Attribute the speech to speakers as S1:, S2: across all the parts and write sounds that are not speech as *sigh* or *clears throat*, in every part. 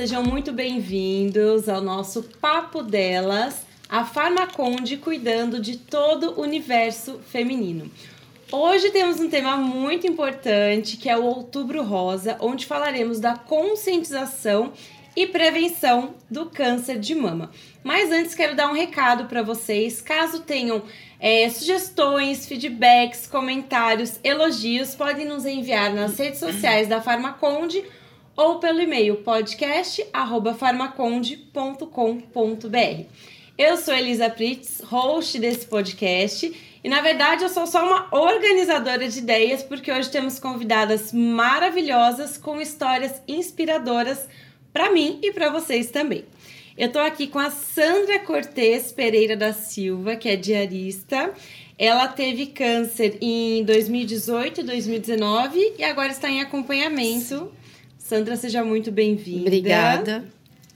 S1: sejam muito bem-vindos ao nosso Papo Delas, a Farmaconde cuidando de todo o universo feminino. Hoje temos um tema muito importante que é o Outubro Rosa, onde falaremos da conscientização e prevenção do câncer de mama. Mas antes quero dar um recado para vocês, caso tenham é, sugestões, feedbacks, comentários, elogios, podem nos enviar nas redes sociais da Farmaconde ou pelo e-mail podcast@farmaconde.com.br. Eu sou Elisa Pritz, host desse podcast, e na verdade eu sou só uma organizadora de ideias, porque hoje temos convidadas maravilhosas com histórias inspiradoras para mim e para vocês também. Eu tô aqui com a Sandra Cortez Pereira da Silva, que é diarista. Ela teve câncer em 2018 e 2019 e agora está em acompanhamento. Sandra, seja muito bem-vinda.
S2: Obrigada.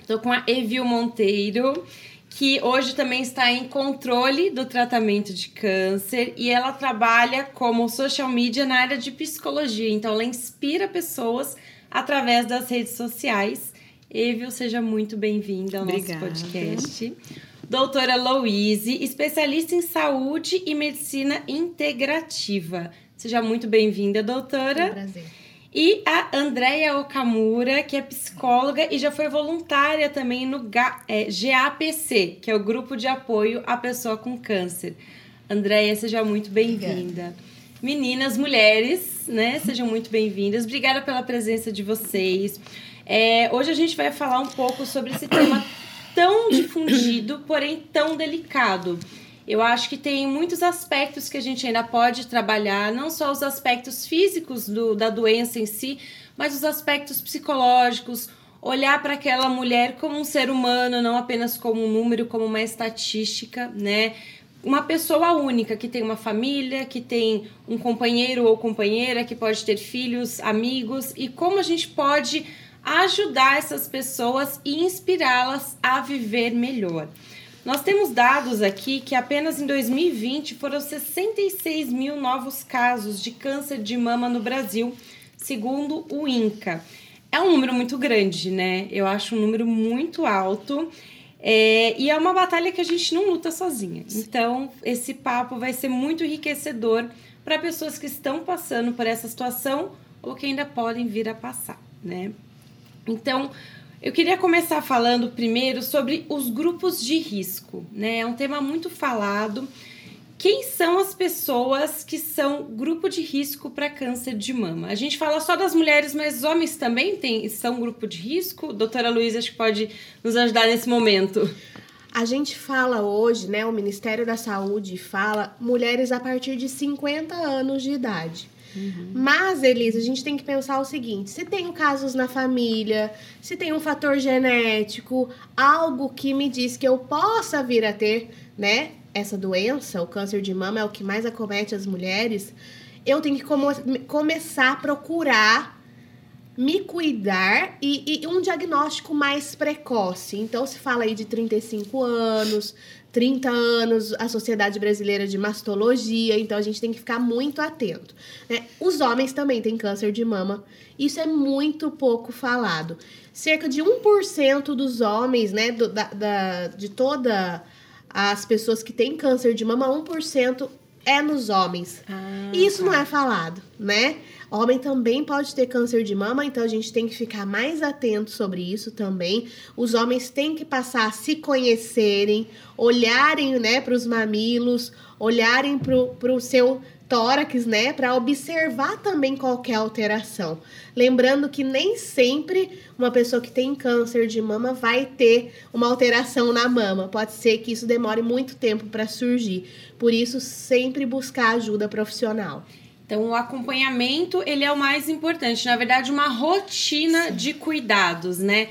S1: Tô com a Evil Monteiro, que hoje também está em controle do tratamento de câncer e ela trabalha como social media na área de psicologia. Então, ela inspira pessoas através das redes sociais Evil, seja muito bem-vinda ao Obrigada. nosso podcast. Doutora Louise, especialista em saúde e medicina integrativa. Seja muito bem-vinda, doutora.
S3: É um prazer.
S1: E a Andrea Okamura, que é psicóloga e já foi voluntária também no GAPC, que é o Grupo de Apoio à Pessoa com Câncer. Andrea, seja muito bem-vinda. Meninas, mulheres, né? Sejam muito bem-vindas. Obrigada pela presença de vocês. É, hoje a gente vai falar um pouco sobre esse tema tão difundido, porém tão delicado. Eu acho que tem muitos aspectos que a gente ainda pode trabalhar, não só os aspectos físicos do, da doença em si, mas os aspectos psicológicos, olhar para aquela mulher como um ser humano, não apenas como um número, como uma estatística, né? Uma pessoa única que tem uma família, que tem um companheiro ou companheira, que pode ter filhos, amigos, e como a gente pode ajudar essas pessoas e inspirá-las a viver melhor. Nós temos dados aqui que apenas em 2020 foram 66 mil novos casos de câncer de mama no Brasil, segundo o INCA. É um número muito grande, né? Eu acho um número muito alto. É, e é uma batalha que a gente não luta sozinha. Então, esse papo vai ser muito enriquecedor para pessoas que estão passando por essa situação ou que ainda podem vir a passar, né? Então, eu queria começar falando primeiro sobre os grupos de risco, né? É um tema muito falado. Quem são as pessoas que são grupo de risco para câncer de mama? A gente fala só das mulheres, mas homens também tem, são grupo de risco? Doutora Luísa, acho que pode nos ajudar nesse momento.
S3: A gente fala hoje, né? O Ministério da Saúde fala mulheres a partir de 50 anos de idade. Uhum. Mas, Elisa, a gente tem que pensar o seguinte: se tem casos na família, se tem um fator genético, algo que me diz que eu possa vir a ter, né, essa doença, o câncer de mama é o que mais acomete as mulheres, eu tenho que começar a procurar me cuidar e, e, um diagnóstico mais precoce. Então, se fala aí de 35 anos, 30 anos, a Sociedade Brasileira de Mastologia, então a gente tem que ficar muito atento. Né? Os homens também têm câncer de mama, isso é muito pouco falado. Cerca de 1% dos homens, né, do, da, da, de toda as pessoas que têm câncer de mama, 1% é nos homens. Ah, e isso tá. não é falado, né? Homem também pode ter câncer de mama, então a gente tem que ficar mais atento sobre isso também. Os homens têm que passar a se conhecerem, olharem, né, para os mamilos, olharem para o seu tórax, né, para observar também qualquer alteração. Lembrando que nem sempre uma pessoa que tem câncer de mama vai ter uma alteração na mama. Pode ser que isso demore muito tempo para surgir. Por isso, sempre buscar ajuda profissional.
S1: Então, o acompanhamento, ele é o mais importante. Na verdade, uma rotina Sim. de cuidados, né?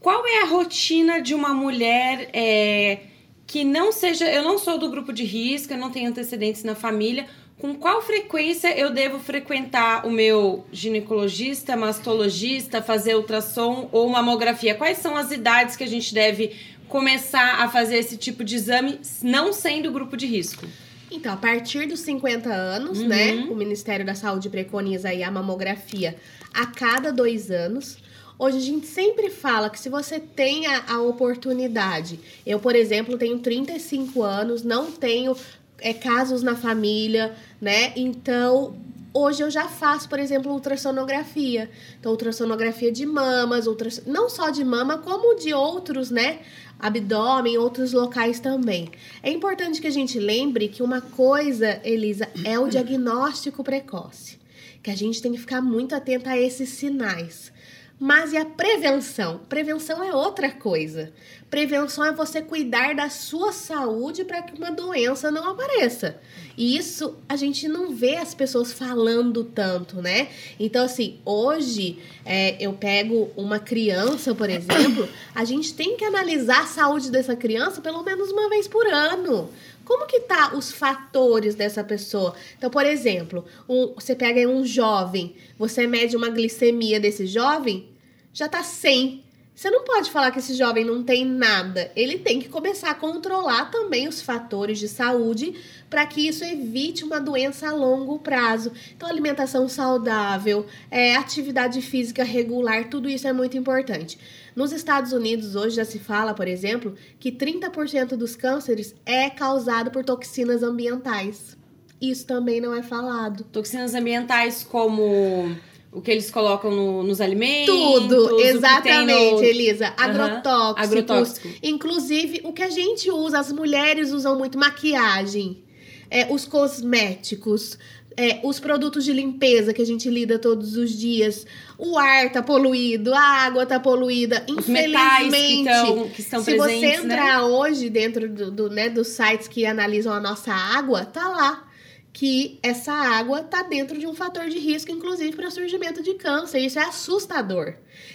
S1: Qual é a rotina de uma mulher é, que não seja... Eu não sou do grupo de risco, eu não tenho antecedentes na família. Com qual frequência eu devo frequentar o meu ginecologista, mastologista, fazer ultrassom ou mamografia? Quais são as idades que a gente deve começar a fazer esse tipo de exame, não sendo grupo de risco?
S3: Então, a partir dos 50 anos, né, uhum. né? O Ministério da Saúde preconiza aí a mamografia a cada dois anos. Hoje a gente sempre fala que se você tem a, a oportunidade, eu, por exemplo, tenho 35 anos, não tenho é, casos na família, né? Então, hoje eu já faço, por exemplo, ultrassonografia. Então, ultrassonografia de mamas, ultrass... não só de mama, como de outros, né? Abdômen, outros locais também. É importante que a gente lembre que uma coisa, Elisa, é o diagnóstico precoce. Que a gente tem que ficar muito atenta a esses sinais. Mas e a prevenção? Prevenção é outra coisa. Prevenção é você cuidar da sua saúde para que uma doença não apareça. E isso a gente não vê as pessoas falando tanto, né? Então, assim, hoje é, eu pego uma criança, por exemplo, a gente tem que analisar a saúde dessa criança pelo menos uma vez por ano. Como que tá os fatores dessa pessoa? Então, por exemplo, um, você pega um jovem, você mede uma glicemia desse jovem, já tá 100. Você não pode falar que esse jovem não tem nada. Ele tem que começar a controlar também os fatores de saúde para que isso evite uma doença a longo prazo. Então, alimentação saudável, é, atividade física regular, tudo isso é muito importante. Nos Estados Unidos, hoje já se fala, por exemplo, que 30% dos cânceres é causado por toxinas ambientais. Isso também não é falado.
S1: Toxinas ambientais como o que eles colocam no, nos alimentos.
S3: Tudo, exatamente, no... Elisa. Agrotóxicos. Uhum. Agrotóxico. Inclusive, o que a gente usa, as mulheres usam muito maquiagem, é, os cosméticos, é, os produtos de limpeza que a gente lida todos os dias, o ar tá poluído, a água tá poluída. Os Infelizmente, que, tão, que estão se presentes, você né? entrar né? hoje dentro do, do, né, dos sites que analisam a nossa água, tá lá que essa água tá dentro de um fator de risco, inclusive para surgimento de câncer. Isso é assustador.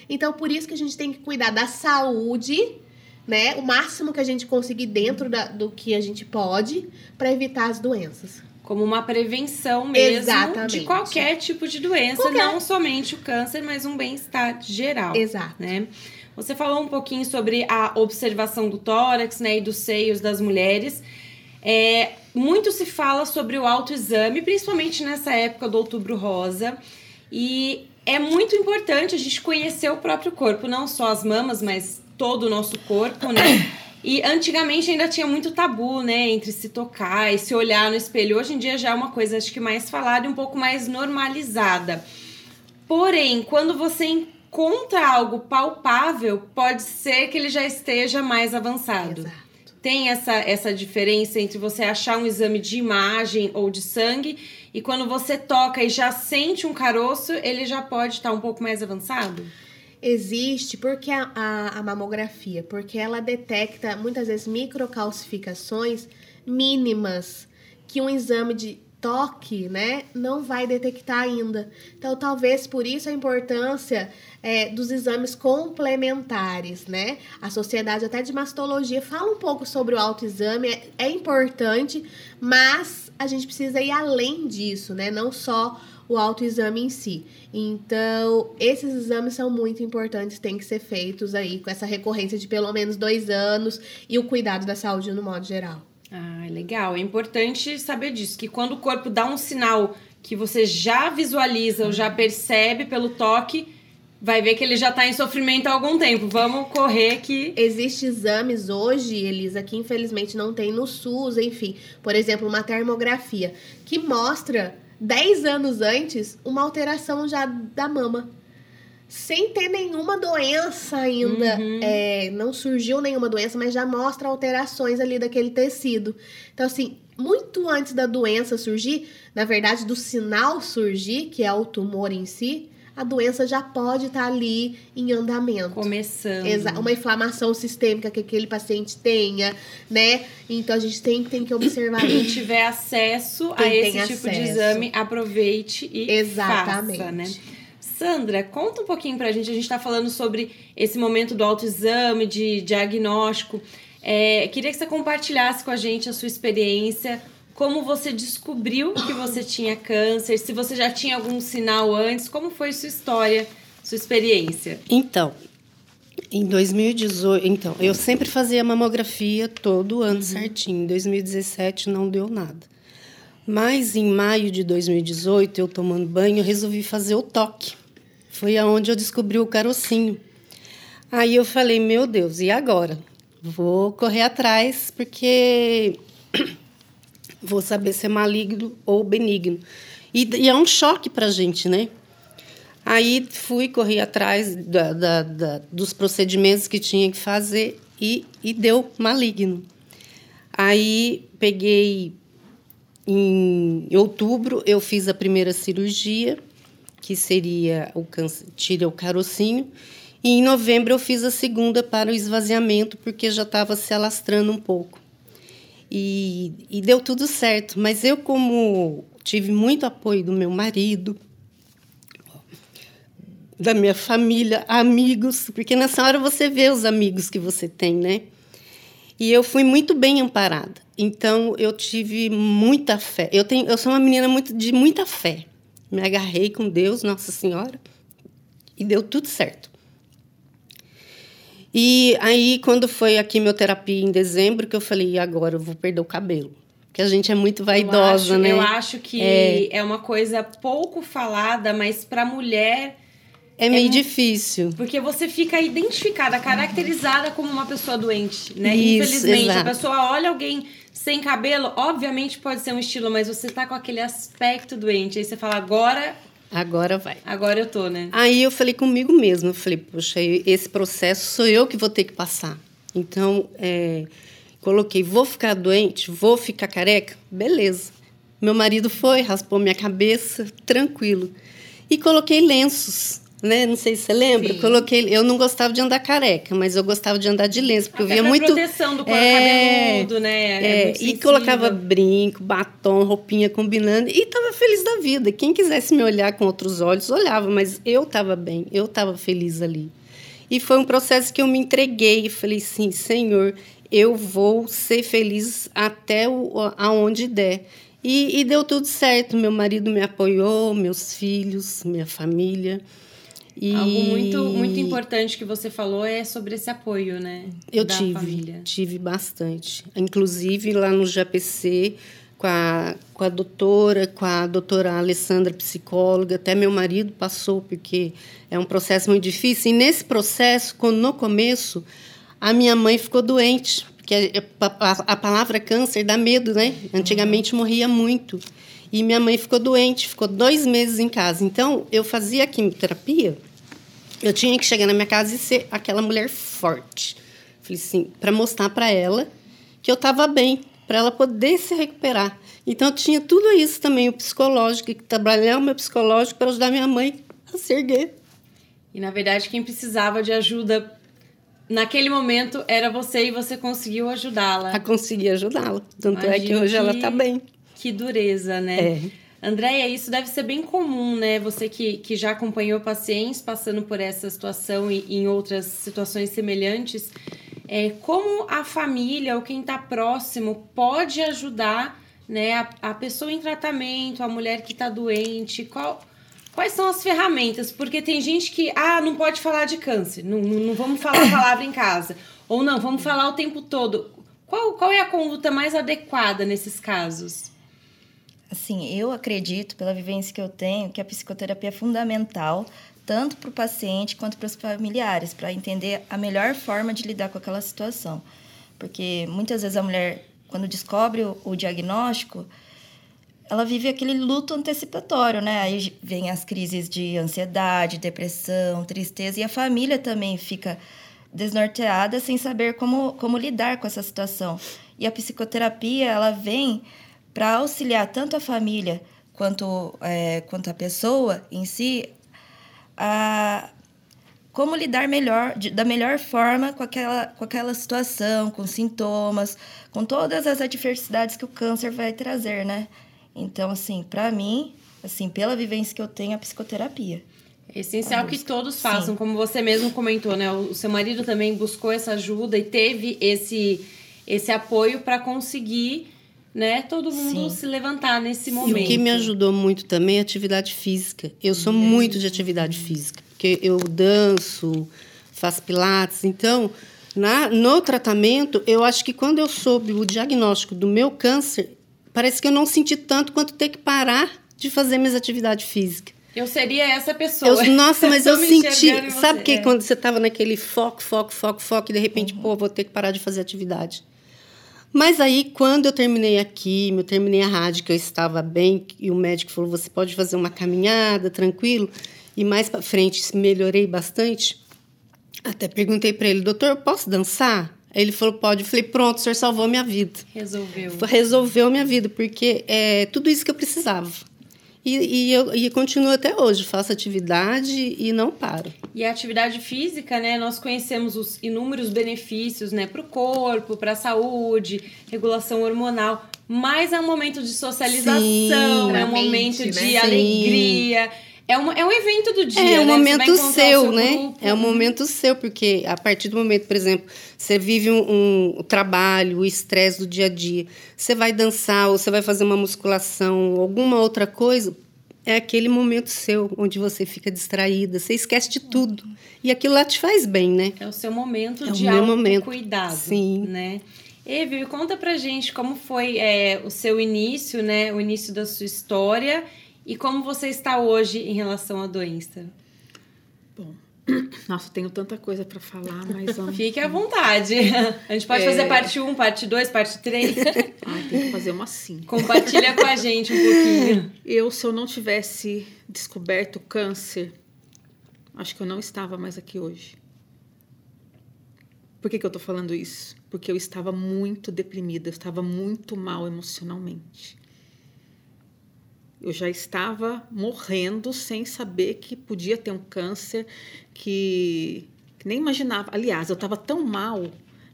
S3: Então, por isso que a gente tem que cuidar da saúde né? O máximo que a gente conseguir dentro da, do que a gente pode para evitar as doenças
S1: como uma prevenção mesmo Exatamente. de qualquer tipo de doença, qualquer. não somente o câncer, mas um bem-estar geral.
S3: Exato.
S1: Né? Você falou um pouquinho sobre a observação do tórax, né, e dos seios das mulheres. É, muito se fala sobre o autoexame, principalmente nessa época do Outubro Rosa, e é muito importante a gente conhecer o próprio corpo, não só as mamas, mas todo o nosso corpo, né? *coughs* E antigamente ainda tinha muito tabu, né, entre se tocar e se olhar no espelho. Hoje em dia já é uma coisa acho que mais falada e um pouco mais normalizada. Porém, quando você encontra algo palpável, pode ser que ele já esteja mais avançado. Exato. Tem essa, essa diferença entre você achar um exame de imagem ou de sangue e quando você toca e já sente um caroço, ele já pode estar um pouco mais avançado?
S3: Existe porque a, a, a mamografia, porque ela detecta muitas vezes microcalcificações mínimas que um exame de toque, né, não vai detectar ainda. Então, talvez por isso a importância é, dos exames complementares, né? A Sociedade até de Mastologia fala um pouco sobre o autoexame, é, é importante, mas a gente precisa ir além disso, né? Não só o autoexame em si. Então, esses exames são muito importantes, têm que ser feitos aí com essa recorrência de pelo menos dois anos e o cuidado da saúde no modo geral.
S1: Ah, legal. É importante saber disso, que quando o corpo dá um sinal que você já visualiza ou já percebe pelo toque, vai ver que ele já está em sofrimento há algum tempo. Vamos correr que.
S3: Existem exames hoje, Elisa, que infelizmente não tem no SUS, enfim. Por exemplo, uma termografia, que mostra 10 anos antes uma alteração já da mama. Sem ter nenhuma doença ainda. Uhum. É, não surgiu nenhuma doença, mas já mostra alterações ali daquele tecido. Então, assim, muito antes da doença surgir, na verdade, do sinal surgir, que é o tumor em si, a doença já pode estar tá ali em andamento.
S1: Começando.
S3: Exa uma inflamação sistêmica que aquele paciente tenha, né? Então a gente tem, tem que observar.
S1: Quem tiver acesso Quem a esse tipo acesso. de exame, aproveite e Exatamente. faça, né? Sandra, conta um pouquinho pra gente. A gente tá falando sobre esse momento do autoexame, de diagnóstico. É, queria que você compartilhasse com a gente a sua experiência como você descobriu que você tinha câncer, se você já tinha algum sinal antes, como foi sua história, sua experiência?
S2: Então, em 2018, então, eu sempre fazia mamografia todo ano uhum. certinho. Em 2017 não deu nada. Mas em maio de 2018, eu tomando banho, eu resolvi fazer o toque. Foi aonde eu descobri o carocinho. Aí eu falei, meu Deus, e agora? Vou correr atrás, porque vou saber se é maligno ou benigno. E, e é um choque para a gente, né? Aí fui, corri atrás da, da, da, dos procedimentos que tinha que fazer e, e deu maligno. Aí peguei em outubro eu fiz a primeira cirurgia, que seria o tira o carocinho, e em novembro eu fiz a segunda para o esvaziamento, porque já estava se alastrando um pouco. E, e deu tudo certo, mas eu como tive muito apoio do meu marido, da minha família, amigos, porque nessa hora você vê os amigos que você tem, né? E eu fui muito bem amparada. Então eu tive muita fé. Eu tenho, eu sou uma menina muito de muita fé. Me agarrei com Deus, Nossa Senhora, e deu tudo certo. E aí quando foi a quimioterapia em dezembro que eu falei, e agora eu vou perder o cabelo. Porque a gente é muito vaidosa,
S1: eu acho,
S2: né?
S1: Eu acho que é, é uma coisa pouco falada, mas para mulher
S2: é meio é difícil.
S1: Porque você fica identificada, caracterizada como uma pessoa doente, né?
S2: Isso,
S1: Infelizmente,
S2: exato.
S1: a pessoa olha alguém sem cabelo, obviamente pode ser um estilo, mas você tá com aquele aspecto doente. Aí você fala, agora.
S2: Agora vai.
S1: Agora eu tô, né?
S2: Aí eu falei comigo mesma, eu falei, poxa, esse processo sou eu que vou ter que passar. Então, é, coloquei, vou ficar doente, vou ficar careca? Beleza. Meu marido foi, raspou minha cabeça, tranquilo. E coloquei lenços né? Não sei se você lembra. Coloquei, eu não gostava de andar careca, mas eu gostava de andar de lenço, porque
S1: Até
S2: eu via muito
S1: proteção do couro é, cabeludo, né?
S2: É, é e colocava brinco, batom, roupinha combinando e estava feliz da vida. Quem quisesse me olhar com outros olhos olhava, mas eu estava bem, eu estava feliz ali. E foi um processo que eu me entreguei e falei sim, Senhor, eu vou ser feliz até o, aonde der. E, e deu tudo certo. Meu marido me apoiou, meus filhos, minha família.
S1: E... Algo muito, muito importante que você falou é sobre esse apoio, né?
S2: Eu
S1: da
S2: tive,
S1: família.
S2: tive bastante. Inclusive lá no GPC, com a, com a doutora, com a doutora Alessandra, psicóloga, até meu marido passou, porque é um processo muito difícil. E nesse processo, quando no começo, a minha mãe ficou doente, porque a, a, a palavra câncer dá medo, né? Antigamente morria muito. E minha mãe ficou doente, ficou dois meses em casa. Então, eu fazia quimioterapia, eu tinha que chegar na minha casa e ser aquela mulher forte. Falei assim, para mostrar para ela que eu estava bem, para ela poder se recuperar. Então, eu tinha tudo isso também, o psicológico, que trabalhar o meu psicológico para ajudar minha mãe a se erguer.
S1: E, na verdade, quem precisava de ajuda naquele momento era você e você conseguiu ajudá-la.
S2: A conseguir ajudá-la. Tanto Imagino é que hoje que... ela está bem.
S1: Que dureza, né?
S2: É.
S1: Andréia, isso deve ser bem comum, né? Você que, que já acompanhou pacientes passando por essa situação e, em outras situações semelhantes. É, como a família ou quem está próximo pode ajudar né, a, a pessoa em tratamento, a mulher que está doente? Qual, quais são as ferramentas? Porque tem gente que, ah, não pode falar de câncer, não, não, não vamos falar a *coughs* palavra em casa. Ou não, vamos falar o tempo todo. Qual, qual é a conduta mais adequada nesses casos?
S4: Assim, eu acredito, pela vivência que eu tenho, que a psicoterapia é fundamental tanto para o paciente quanto para os familiares, para entender a melhor forma de lidar com aquela situação. Porque muitas vezes a mulher, quando descobre o, o diagnóstico, ela vive aquele luto antecipatório, né? Aí vem as crises de ansiedade, depressão, tristeza, e a família também fica desnorteada sem saber como, como lidar com essa situação. E a psicoterapia, ela vem para auxiliar tanto a família quanto, é, quanto a pessoa em si a como lidar melhor, de, da melhor forma com aquela, com aquela situação, com sintomas, com todas as adversidades que o câncer vai trazer, né? Então, assim, para mim, assim, pela vivência que eu tenho, a psicoterapia.
S1: É essencial que todos façam, Sim. como você mesmo comentou, né? O seu marido também buscou essa ajuda e teve esse, esse apoio para conseguir né? Todo mundo Sim. se levantar nesse momento.
S2: E o que me ajudou muito também é a atividade física. Eu sou é. muito de atividade física, porque eu danço, faço pilates. Então, na, no tratamento, eu acho que quando eu soube o diagnóstico do meu câncer, parece que eu não senti tanto quanto ter que parar de fazer minhas atividades físicas.
S1: Eu seria essa pessoa.
S2: Eu, nossa, mas *laughs* eu
S1: me
S2: senti. Sabe que
S1: é.
S2: quando você tava naquele foco, foco, foco, foco, e de repente, pô, vou ter que parar de fazer atividade. Mas aí, quando eu terminei a eu terminei a rádio, que eu estava bem, e o médico falou: você pode fazer uma caminhada, tranquilo. E mais para frente, melhorei bastante. Até perguntei para ele: doutor, posso dançar? Aí ele falou: pode. Eu falei: pronto, o senhor salvou minha vida.
S1: Resolveu.
S2: Resolveu minha vida, porque é tudo isso que eu precisava. E, e eu e continuo até hoje, faço atividade e não paro.
S1: E a atividade física, né? Nós conhecemos os inúmeros benefícios, né? Para o corpo, para a saúde, regulação hormonal. Mas é um momento de socialização,
S2: Sim.
S1: é um
S3: Pra
S1: momento
S3: mente,
S1: de
S3: né?
S1: alegria. É, uma, é um evento do dia,
S2: É
S1: né?
S2: um
S1: vai
S2: momento
S1: o
S2: seu, né?
S1: grupo.
S2: É um momento seu, porque a partir do momento, por exemplo, você vive um, um- o trabalho, o estresse do dia a dia, você vai dançar ou você vai fazer uma musculação, alguma outra coisa, é aquele momento seu, onde você fica distraída, você esquece de tudo. E aquilo lá te faz bem, né?
S1: É o seu momento
S2: É o
S1: de
S2: meu momento.
S1: autocuidado,
S2: Sim.
S1: né? Conta pra gente como foi é, o seu início, né? O início da sua história e como você está hoje em relação à doença.
S5: Bom, *clears throat* nossa, tenho tanta coisa para falar, mas vamos.
S1: Fique à vontade. *laughs* A gente pode
S5: É.
S1: fazer parte 1, parte 2, parte 3. *laughs*
S5: Ai, tem que fazer uma assim.
S1: Compartilha com a gente um pouquinho. *laughs*
S5: Eu, se eu não tivesse descoberto o câncer, acho que eu não estava mais aqui hoje. Por que, que eu tô falando isso? Porque eu estava muito deprimida, eu estava muito mal emocionalmente. Eu já estava morrendo sem saber que podia ter um câncer, que, que nem imaginava. Aliás, eu estava tão mal,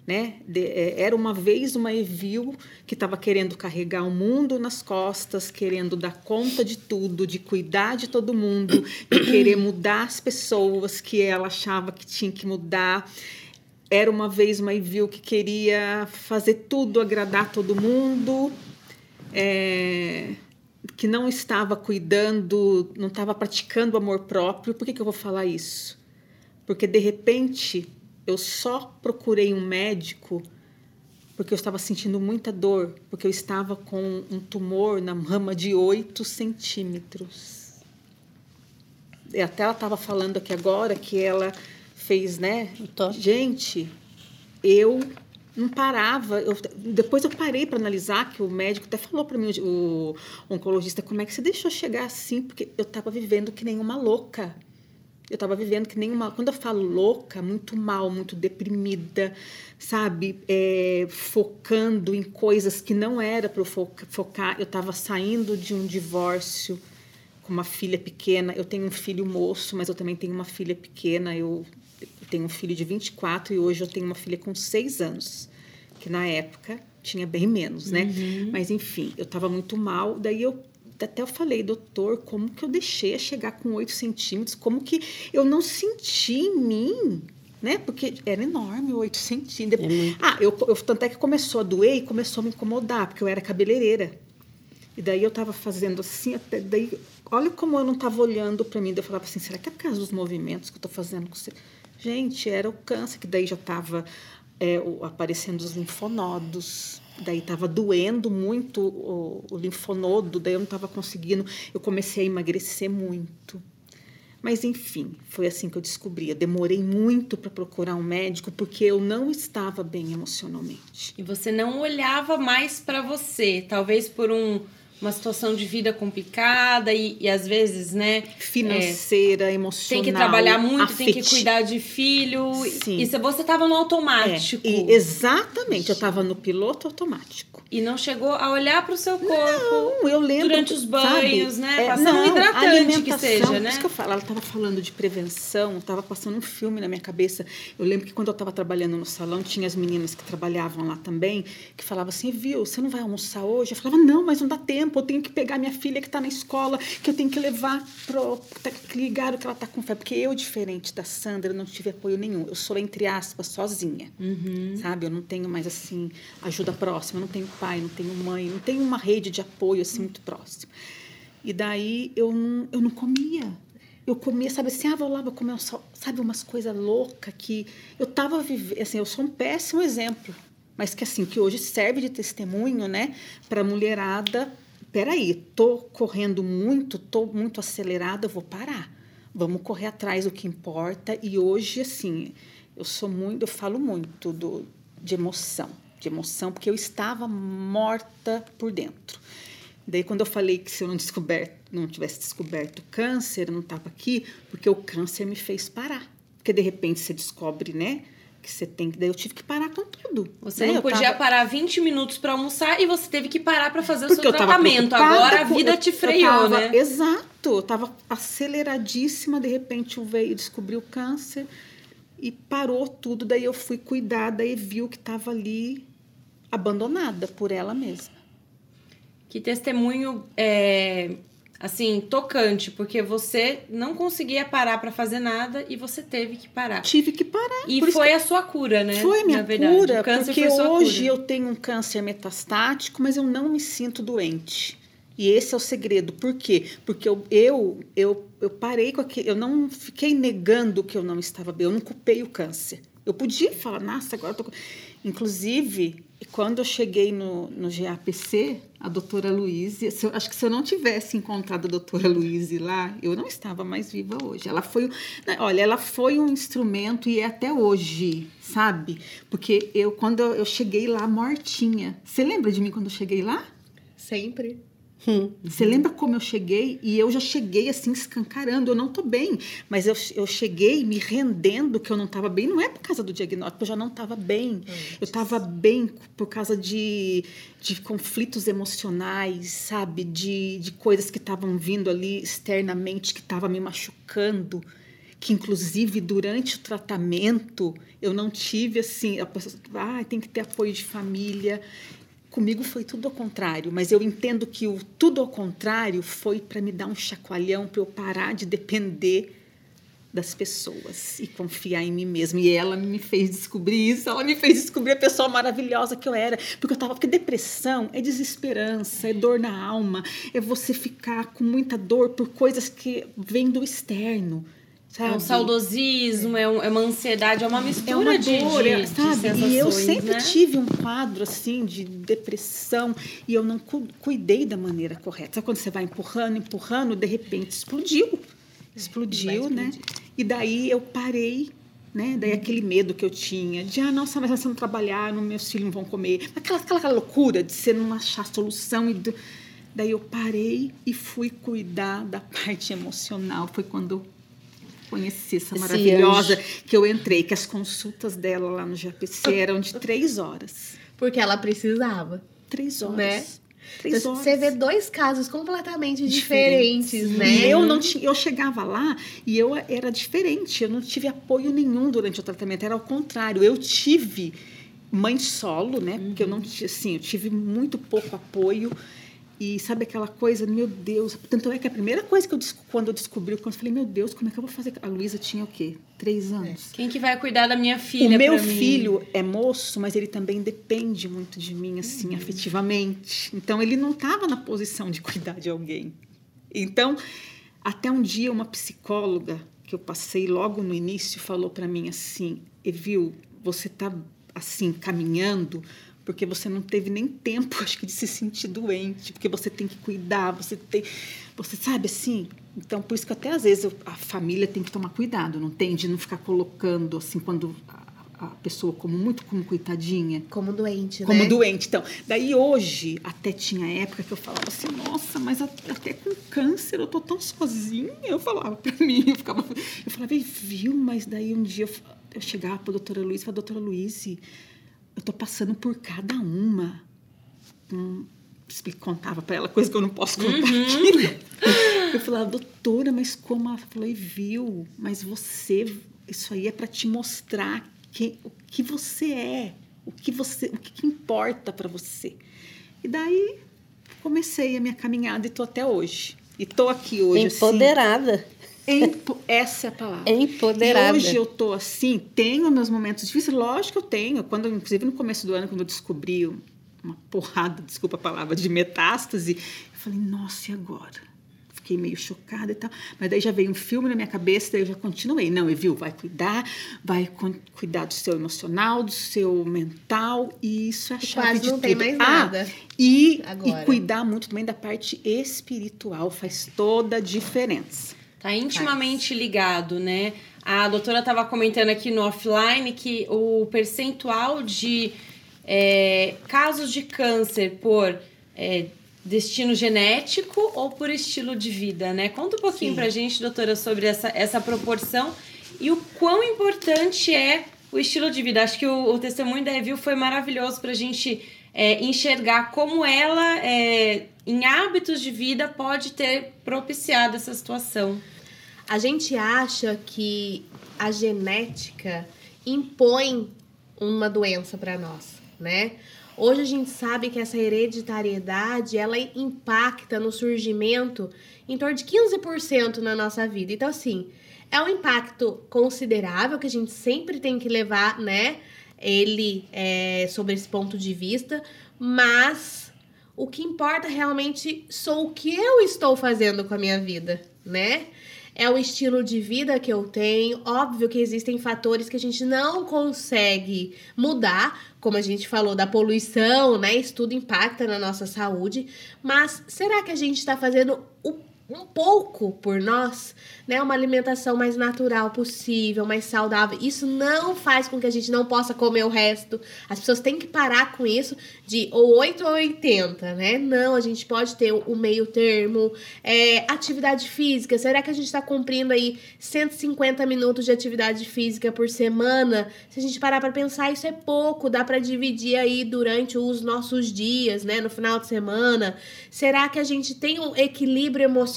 S5: né? De- é, era uma vez uma Evil que estava querendo carregar o mundo nas costas, querendo dar conta de tudo, de cuidar de todo mundo, de querer mudar as pessoas que ela achava que tinha que mudar. Era uma vez uma Evil que queria fazer tudo, agradar todo mundo. É, que não estava cuidando, não estava praticando amor próprio. Por que, que eu vou falar isso? Porque de repente eu só procurei um médico porque eu estava sentindo muita dor, porque eu estava com um tumor na mama de 8 centímetros. E até ela estava falando aqui agora que ela fez, né? Gente, eu não parava. Eu, depois eu parei para analisar, que o médico até falou para mim, o oncologista, como é que você deixou chegar assim? Porque eu estava vivendo que nem uma louca. Eu estava vivendo que nem uma. Quando eu falo louca, muito mal, muito deprimida, sabe? É, focando em coisas que não era para eu foca- focar. Eu estava saindo de um divórcio com uma filha pequena. Eu tenho um filho moço, mas eu também tenho uma filha pequena. Eu, eu tenho um filho de 24 e hoje eu tenho uma filha com 6 anos, que na época tinha bem menos, né? Mas enfim, eu estava muito mal. Daí eu até eu falei, doutor, como que eu deixei a chegar com 8 centímetros? Como que eu não senti em mim? Né? Porque era enorme, 8 centímetros.
S2: É.
S5: Ah, eu, eu, tanto é que começou a doer e começou a me incomodar, porque eu era cabeleireira. E daí eu tava fazendo assim, até daí, olha como eu não tava olhando para mim. Daí eu falava assim, será que é por causa dos movimentos que eu tô fazendo com você? Gente, era o câncer, que daí já tava é, aparecendo os linfonodos. Daí tava doendo muito o, o linfonodo, daí eu não tava conseguindo. Eu comecei a emagrecer muito. Mas enfim, foi assim que eu descobri. Eu demorei muito para procurar um médico porque eu não estava bem emocionalmente.
S1: E você não olhava mais pra você, talvez por um, uma situação de vida complicada e, e às vezes, né?
S5: Financeira, emocional.
S1: Tem que trabalhar muito, tem que cuidar de filho.
S5: Sim.
S1: E se você tava no automático.
S5: É, e exatamente, eu estava no piloto automático.
S1: E não chegou a olhar pro seu corpo.
S5: Não, eu lembro.
S1: Durante os banhos,
S5: sabe?
S1: né?
S5: É,
S1: Passar um
S5: não,
S1: hidratante que seja,
S5: por
S1: né?
S5: isso que eu falo, ela estava falando de prevenção, estava passando um filme na minha cabeça. Eu lembro que quando eu estava trabalhando no salão, tinha as meninas que trabalhavam lá também, que falavam assim, viu, você não vai almoçar hoje? Eu falava, não, mas não dá tempo, eu tenho que pegar minha filha que está na escola, que eu tenho que levar pro. Tá, que ligaram que ela está com febre. Porque eu, diferente da Sandra, não tive apoio nenhum. Eu sou, entre aspas, sozinha.
S1: Uhum.
S5: Sabe? Eu não tenho mais assim ajuda próxima, eu não tenho pai, não tenho mãe, não tenho uma rede de apoio assim muito próxima. E daí eu não, eu não comia. Eu comia, sabe assim, ah, vou lá, vou comer sal, sabe, umas coisas loucas que eu tava vivendo, assim, eu sou um péssimo exemplo, mas que assim, que hoje serve de testemunho, né, para mulherada peraí, tô correndo muito, tô muito acelerada, vou parar. Vamos correr atrás do que importa. E hoje, assim, eu sou muito, eu falo muito do, de emoção, de emoção, porque eu estava morta por dentro. Daí, quando eu falei que se eu não, descoberto, não tivesse descoberto câncer, eu não estava aqui, porque o câncer me fez parar. Porque, de repente, você descobre, né? Que você tem que. Daí eu tive que parar com tudo.
S1: Você
S5: né?
S1: não
S5: Eu
S1: podia
S5: tava-
S1: parar 20 minutos pra almoçar e você teve que parar pra fazer o
S5: Porque
S1: seu
S5: eu tava
S1: tratamento. Agora a vida
S5: eu-
S1: te freou,
S5: tava-
S1: né?
S5: Exato. Eu tava aceleradíssima, de repente eu veio descobrir o câncer e parou tudo. Daí eu fui cuidada e viu que estava ali abandonada por ela mesma.
S1: Que testemunho é, assim, tocante, porque você não conseguia parar pra fazer nada e você teve que parar.
S5: Tive que parar.
S1: E foi a sua cura, né?
S5: Foi a minha cura, porque hoje
S1: cura.
S5: eu tenho um câncer metastático, mas eu não me sinto doente. E esse é o segredo. Por quê? Porque eu, eu, eu, eu parei com aquele. Eu não fiquei negando que eu não estava bem, eu não culpei o câncer. Eu podia falar, nossa, agora eu tô. Com-" Inclusive, quando eu cheguei no, no GAPC, a doutora Luíse, acho que se eu não tivesse encontrado a doutora Luíse lá, eu não estava mais viva hoje. Ela foi, né, olha, ela foi um instrumento e é até hoje, sabe? Porque eu, quando eu cheguei lá mortinha, você lembra de mim quando eu cheguei lá?
S3: Sempre.
S2: Hum.
S5: Você lembra como eu cheguei? E eu já cheguei assim, escancarando. Eu não tô bem. Mas eu, eu cheguei me rendendo que eu não estava bem. Não é por causa do diagnóstico, eu já não estava bem. Eu estava bem por causa de, de conflitos emocionais, sabe? De, de coisas que estavam vindo ali externamente, que estavam me machucando. Que, inclusive, durante o tratamento, eu não tive assim. A pessoa, ah, tem que ter apoio de família. Comigo foi tudo ao contrário, mas eu entendo que o tudo ao contrário foi para me dar um chacoalhão, para eu parar de depender das pessoas e confiar em mim mesma. E ela me fez descobrir isso, ela me fez descobrir a pessoa maravilhosa que eu era, porque eu tava porque depressão é desesperança, é dor na alma, é você ficar com muita dor por coisas que vêm do externo. Sabe?
S1: É um saudosismo, é, um- é uma ansiedade, é uma mistura
S5: É uma
S1: de,
S5: dor,
S1: de,
S5: é,
S1: de
S5: sabe?
S1: sensações,
S5: e eu sempre
S1: né?
S5: tive um quadro assim de depressão e eu não cu- cuidei da maneira correta. Sabe quando você vai empurrando, empurrando, de repente explodiu. Explodiu, né? E daí eu parei, né? Daí aquele medo que eu tinha de, ah, nossa, mas se não trabalhar, não- meus filhos não vão comer. Aquela, aquela, aquela loucura de você não achar solução. E do- Daí eu parei e fui cuidar da *laughs* parte emocional. Foi quando eu conheci essa maravilhosa que eu entrei, que as consultas dela lá no GPC eram de três horas.
S3: Porque ela precisava.
S5: Três horas.
S3: Né?
S5: Três
S3: Então,
S5: horas.
S3: Você vê dois casos completamente diferentes, né?
S5: E eu não tinha, eu chegava lá e eu era diferente, eu não tive apoio nenhum durante o tratamento, era ao contrário, eu tive mãe solo, né? Porque eu não tinha, assim, eu tive muito pouco apoio. E sabe aquela coisa, meu Deus, tanto é que a primeira coisa que eu quando eu descobri o câncer, eu falei, meu Deus, como é que eu vou fazer? A Luísa tinha o quê? Três anos.
S1: Quem que vai cuidar da minha filha
S5: O meu
S1: pra mim?
S5: filho é moço, mas ele também depende muito de mim, assim, afetivamente. Então, ele não estava na posição de cuidar de alguém. Então, até um dia, uma psicóloga que eu passei logo no início falou para mim assim: Evil, você está assim, caminhando porque você não teve nem tempo, *laughs* acho que, de se sentir doente, porque você tem que cuidar, você tem. Você sabe assim? Então, por isso que até às vezes a família tem que tomar cuidado, não tem? De não ficar colocando, assim, quando a, a pessoa como muito como coitadinha.
S3: Como doente,
S5: Como
S3: né?
S5: doente. Então, daí hoje, até tinha época que eu falava assim, nossa, mas até com câncer eu tô tão sozinha. Eu falava pra *laughs* mim, eu ficava. Eu falava, "E viu, mas daí um dia eu, eu chegava pra doutora Luiz e falava, doutora Luiz, eu tô passando por cada uma. Hum, contava pra ela coisa que eu não posso contar aqui. Eu falava, doutora, mas como? Ela falou, e viu, mas você, isso aí é para te mostrar quem, o que você é, o que você, o que, que importa para você. E daí comecei a minha caminhada e tô até hoje. E tô aqui hoje
S2: Empoderada.
S5: assim. Empo essa é a palavra.
S2: Empoderada.
S5: E hoje eu tô assim, tenho meus momentos difíceis, lógico que eu tenho. Quando, inclusive no começo do ano, quando eu descobri uma porrada, desculpa a palavra, de metástase, eu falei, nossa, e agora? fiquei meio chocada e tal. Mas daí já veio um filme na minha cabeça, daí eu já continuei. Não, e viu, vai cuidar, vai cuidar do seu emocional, do seu mental, e isso é a chave
S3: Quase
S5: de
S3: não tem
S5: tudo.
S3: mais
S5: Ah,
S3: nada.
S5: e,
S3: Agora.
S5: e cuidar muito também da parte espiritual faz toda a diferença.
S1: Tá intimamente ligado, né? A doutora estava comentando aqui no offline que o percentual de é, casos de câncer por é, destino genético ou por estilo de vida, né? Conta um pouquinho
S3: Sim.
S1: pra gente, doutora, sobre essa, essa proporção e o quão importante é o estilo de vida. Acho que o, o testemunho da Evil foi maravilhoso pra gente é, enxergar como ela, é, em hábitos de vida, pode ter propiciado essa situação.
S3: A gente acha que a genética impõe uma doença para nós, né? Hoje a gente sabe que essa hereditariedade, ela impacta no surgimento em torno de 15% na nossa vida. Então, assim, é um impacto considerável que a gente sempre tem que levar, né? Ele é, sobre esse ponto de vista, mas o que importa realmente sou o que eu estou fazendo com a minha vida, né? É o estilo de vida que eu tenho. Óbvio que existem fatores que a gente não consegue mudar, como a gente falou da poluição, né? Isso tudo impacta na nossa saúde. Mas será que a gente está fazendo o um pouco por nós, né? Uma alimentação mais natural possível, mais saudável. Isso não faz com que a gente não possa comer o resto. As pessoas têm que parar com isso de ou 8 ou 80, né? Não, a gente pode ter o meio termo. É, atividade física, será que a gente está cumprindo aí 150 minutos de atividade física por semana? Se a gente parar para pensar, isso é pouco, dá para dividir aí durante os nossos dias, né? No final de semana. Será que a gente tem um equilíbrio emocional?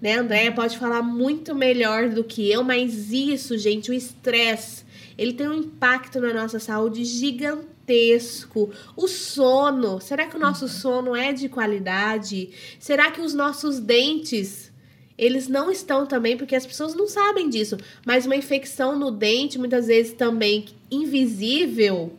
S3: Né, Andréia pode falar muito melhor do que eu, mas isso, gente, o estresse, ele tem um impacto na nossa saúde gigantesco. O sono, será que o nosso sono é de qualidade? Será que os nossos dentes eles não estão também, porque as pessoas não sabem disso, mas uma infecção no dente, muitas vezes também invisível,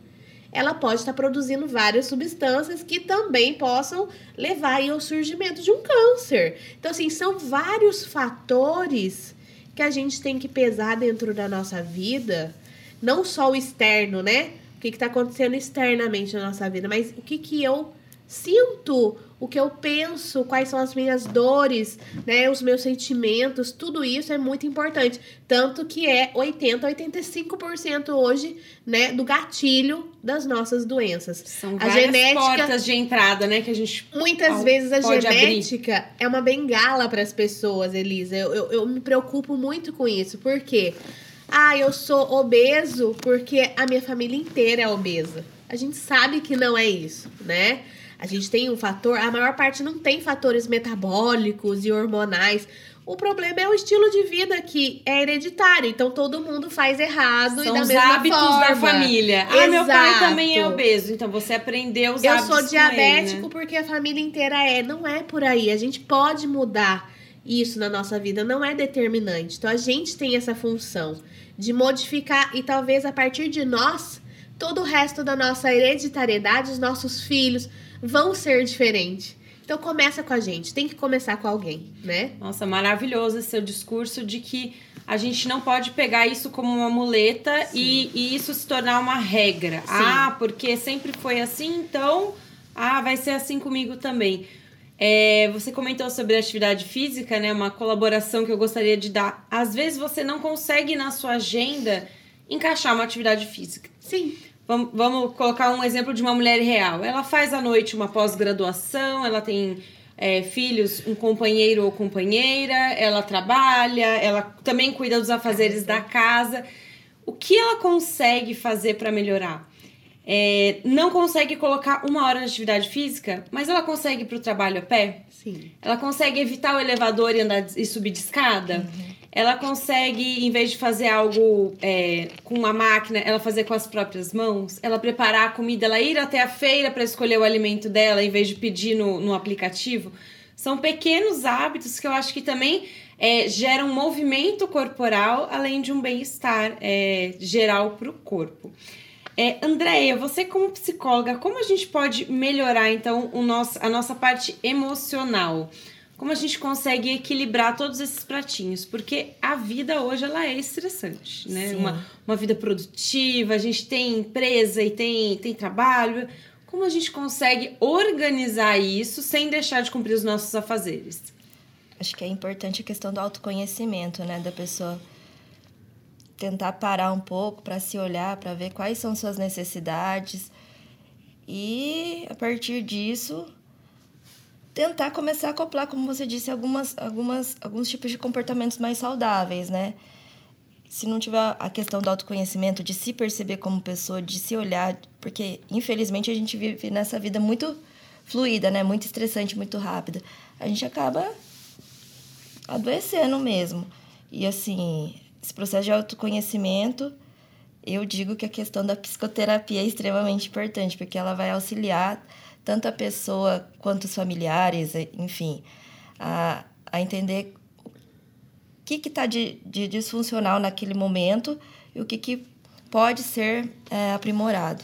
S3: ela pode estar produzindo várias substâncias que também possam levar ao surgimento de um câncer. Então, assim, são vários fatores que a gente tem que pesar dentro da nossa vida, não só o externo, né? O que está acontecendo externamente na nossa vida, mas o que, que eu sinto, o que eu penso, quais são as minhas dores, né, os meus sentimentos, tudo isso é muito importante, tanto que é 80 85% hoje, né, do gatilho das nossas doenças.
S1: São
S3: A
S1: várias
S3: genética-
S1: portas de entrada, né? Que a gente
S3: Muitas vezes a genética é uma bengala para as pessoas, Elisa. Eu, eu, eu me preocupo muito com isso. Por quê? Ah, eu sou obeso porque a minha família inteira é obesa. A gente sabe que não é isso, né? A gente tem um fator, a maior parte não tem fatores metabólicos e hormonais. O problema é o estilo de vida que é hereditário. Então todo mundo faz errado e
S1: são
S3: da
S1: os
S3: mesma
S1: hábitos
S3: forma.
S1: da família. Ah, meu pai
S3: Exato.
S1: também é obeso, então você aprendeu os
S3: Eu
S1: hábitos
S3: sou
S1: com
S3: diabético
S1: ele, né?
S3: porque a família inteira é. Não é por aí. A gente pode mudar isso na nossa vida, não é determinante. Então a gente tem essa função de modificar e talvez a partir de nós, todo o resto da nossa hereditariedade, os nossos filhos vão ser diferentes. Então começa com a gente, tem que começar com alguém, né?
S1: Nossa, maravilhoso esse seu discurso de que a gente não pode pegar isso como uma muleta e, e isso se tornar uma regra. Ah, porque sempre foi assim, então ah, vai ser assim comigo também. É, você comentou sobre atividade física, né? Uma colaboração que eu gostaria de dar. Às vezes você não consegue na sua agenda encaixar uma atividade física.
S3: Sim.
S1: Vamos, vamos colocar um exemplo de uma mulher real. Ela faz à noite uma pós-graduação, ela tem é, filhos, um companheiro ou companheira, ela trabalha, ela também cuida dos afazeres da casa. O que ela consegue fazer para melhorar? É, não consegue colocar uma hora de atividade física, mas ela consegue ir para o trabalho a pé?
S3: Sim.
S1: Ela consegue evitar o elevador e andar e subir de escada? Ela consegue, em vez de fazer algo é, com uma máquina, ela fazer com as próprias mãos? Ela preparar a comida, ela ir até a feira para escolher o alimento dela, em vez de pedir no, no aplicativo? São pequenos hábitos que eu acho que também é, geram um movimento corporal, além de um bem-estar é, geral para o corpo. É, Andréia, você como psicóloga, como a gente pode melhorar então o nosso, a nossa parte emocional? Como a gente consegue equilibrar todos esses pratinhos? Porque a vida hoje ela é estressante, né? Uma, uma vida produtiva, a gente tem empresa e tem, tem trabalho. Como a gente consegue organizar isso sem deixar de cumprir os nossos afazeres?
S4: Acho que é importante a questão do autoconhecimento, né, da pessoa tentar parar um pouco para se olhar, para ver quais são suas necessidades e a partir disso tentar começar a acoplar, como você disse, algumas, algumas, alguns tipos de comportamentos mais saudáveis, né? Se não tiver a questão do autoconhecimento, de se perceber como pessoa, de se olhar, porque infelizmente a gente vive nessa vida muito fluida, né? Muito estressante, muito rápida. A gente acaba adoecendo mesmo. E assim, esse processo de autoconhecimento, eu digo que a questão da psicoterapia é extremamente importante, porque ela vai auxiliar tanto a pessoa quanto os familiares, enfim, a, a entender o que está de, de disfuncional naquele momento e o que, que pode ser é, aprimorado.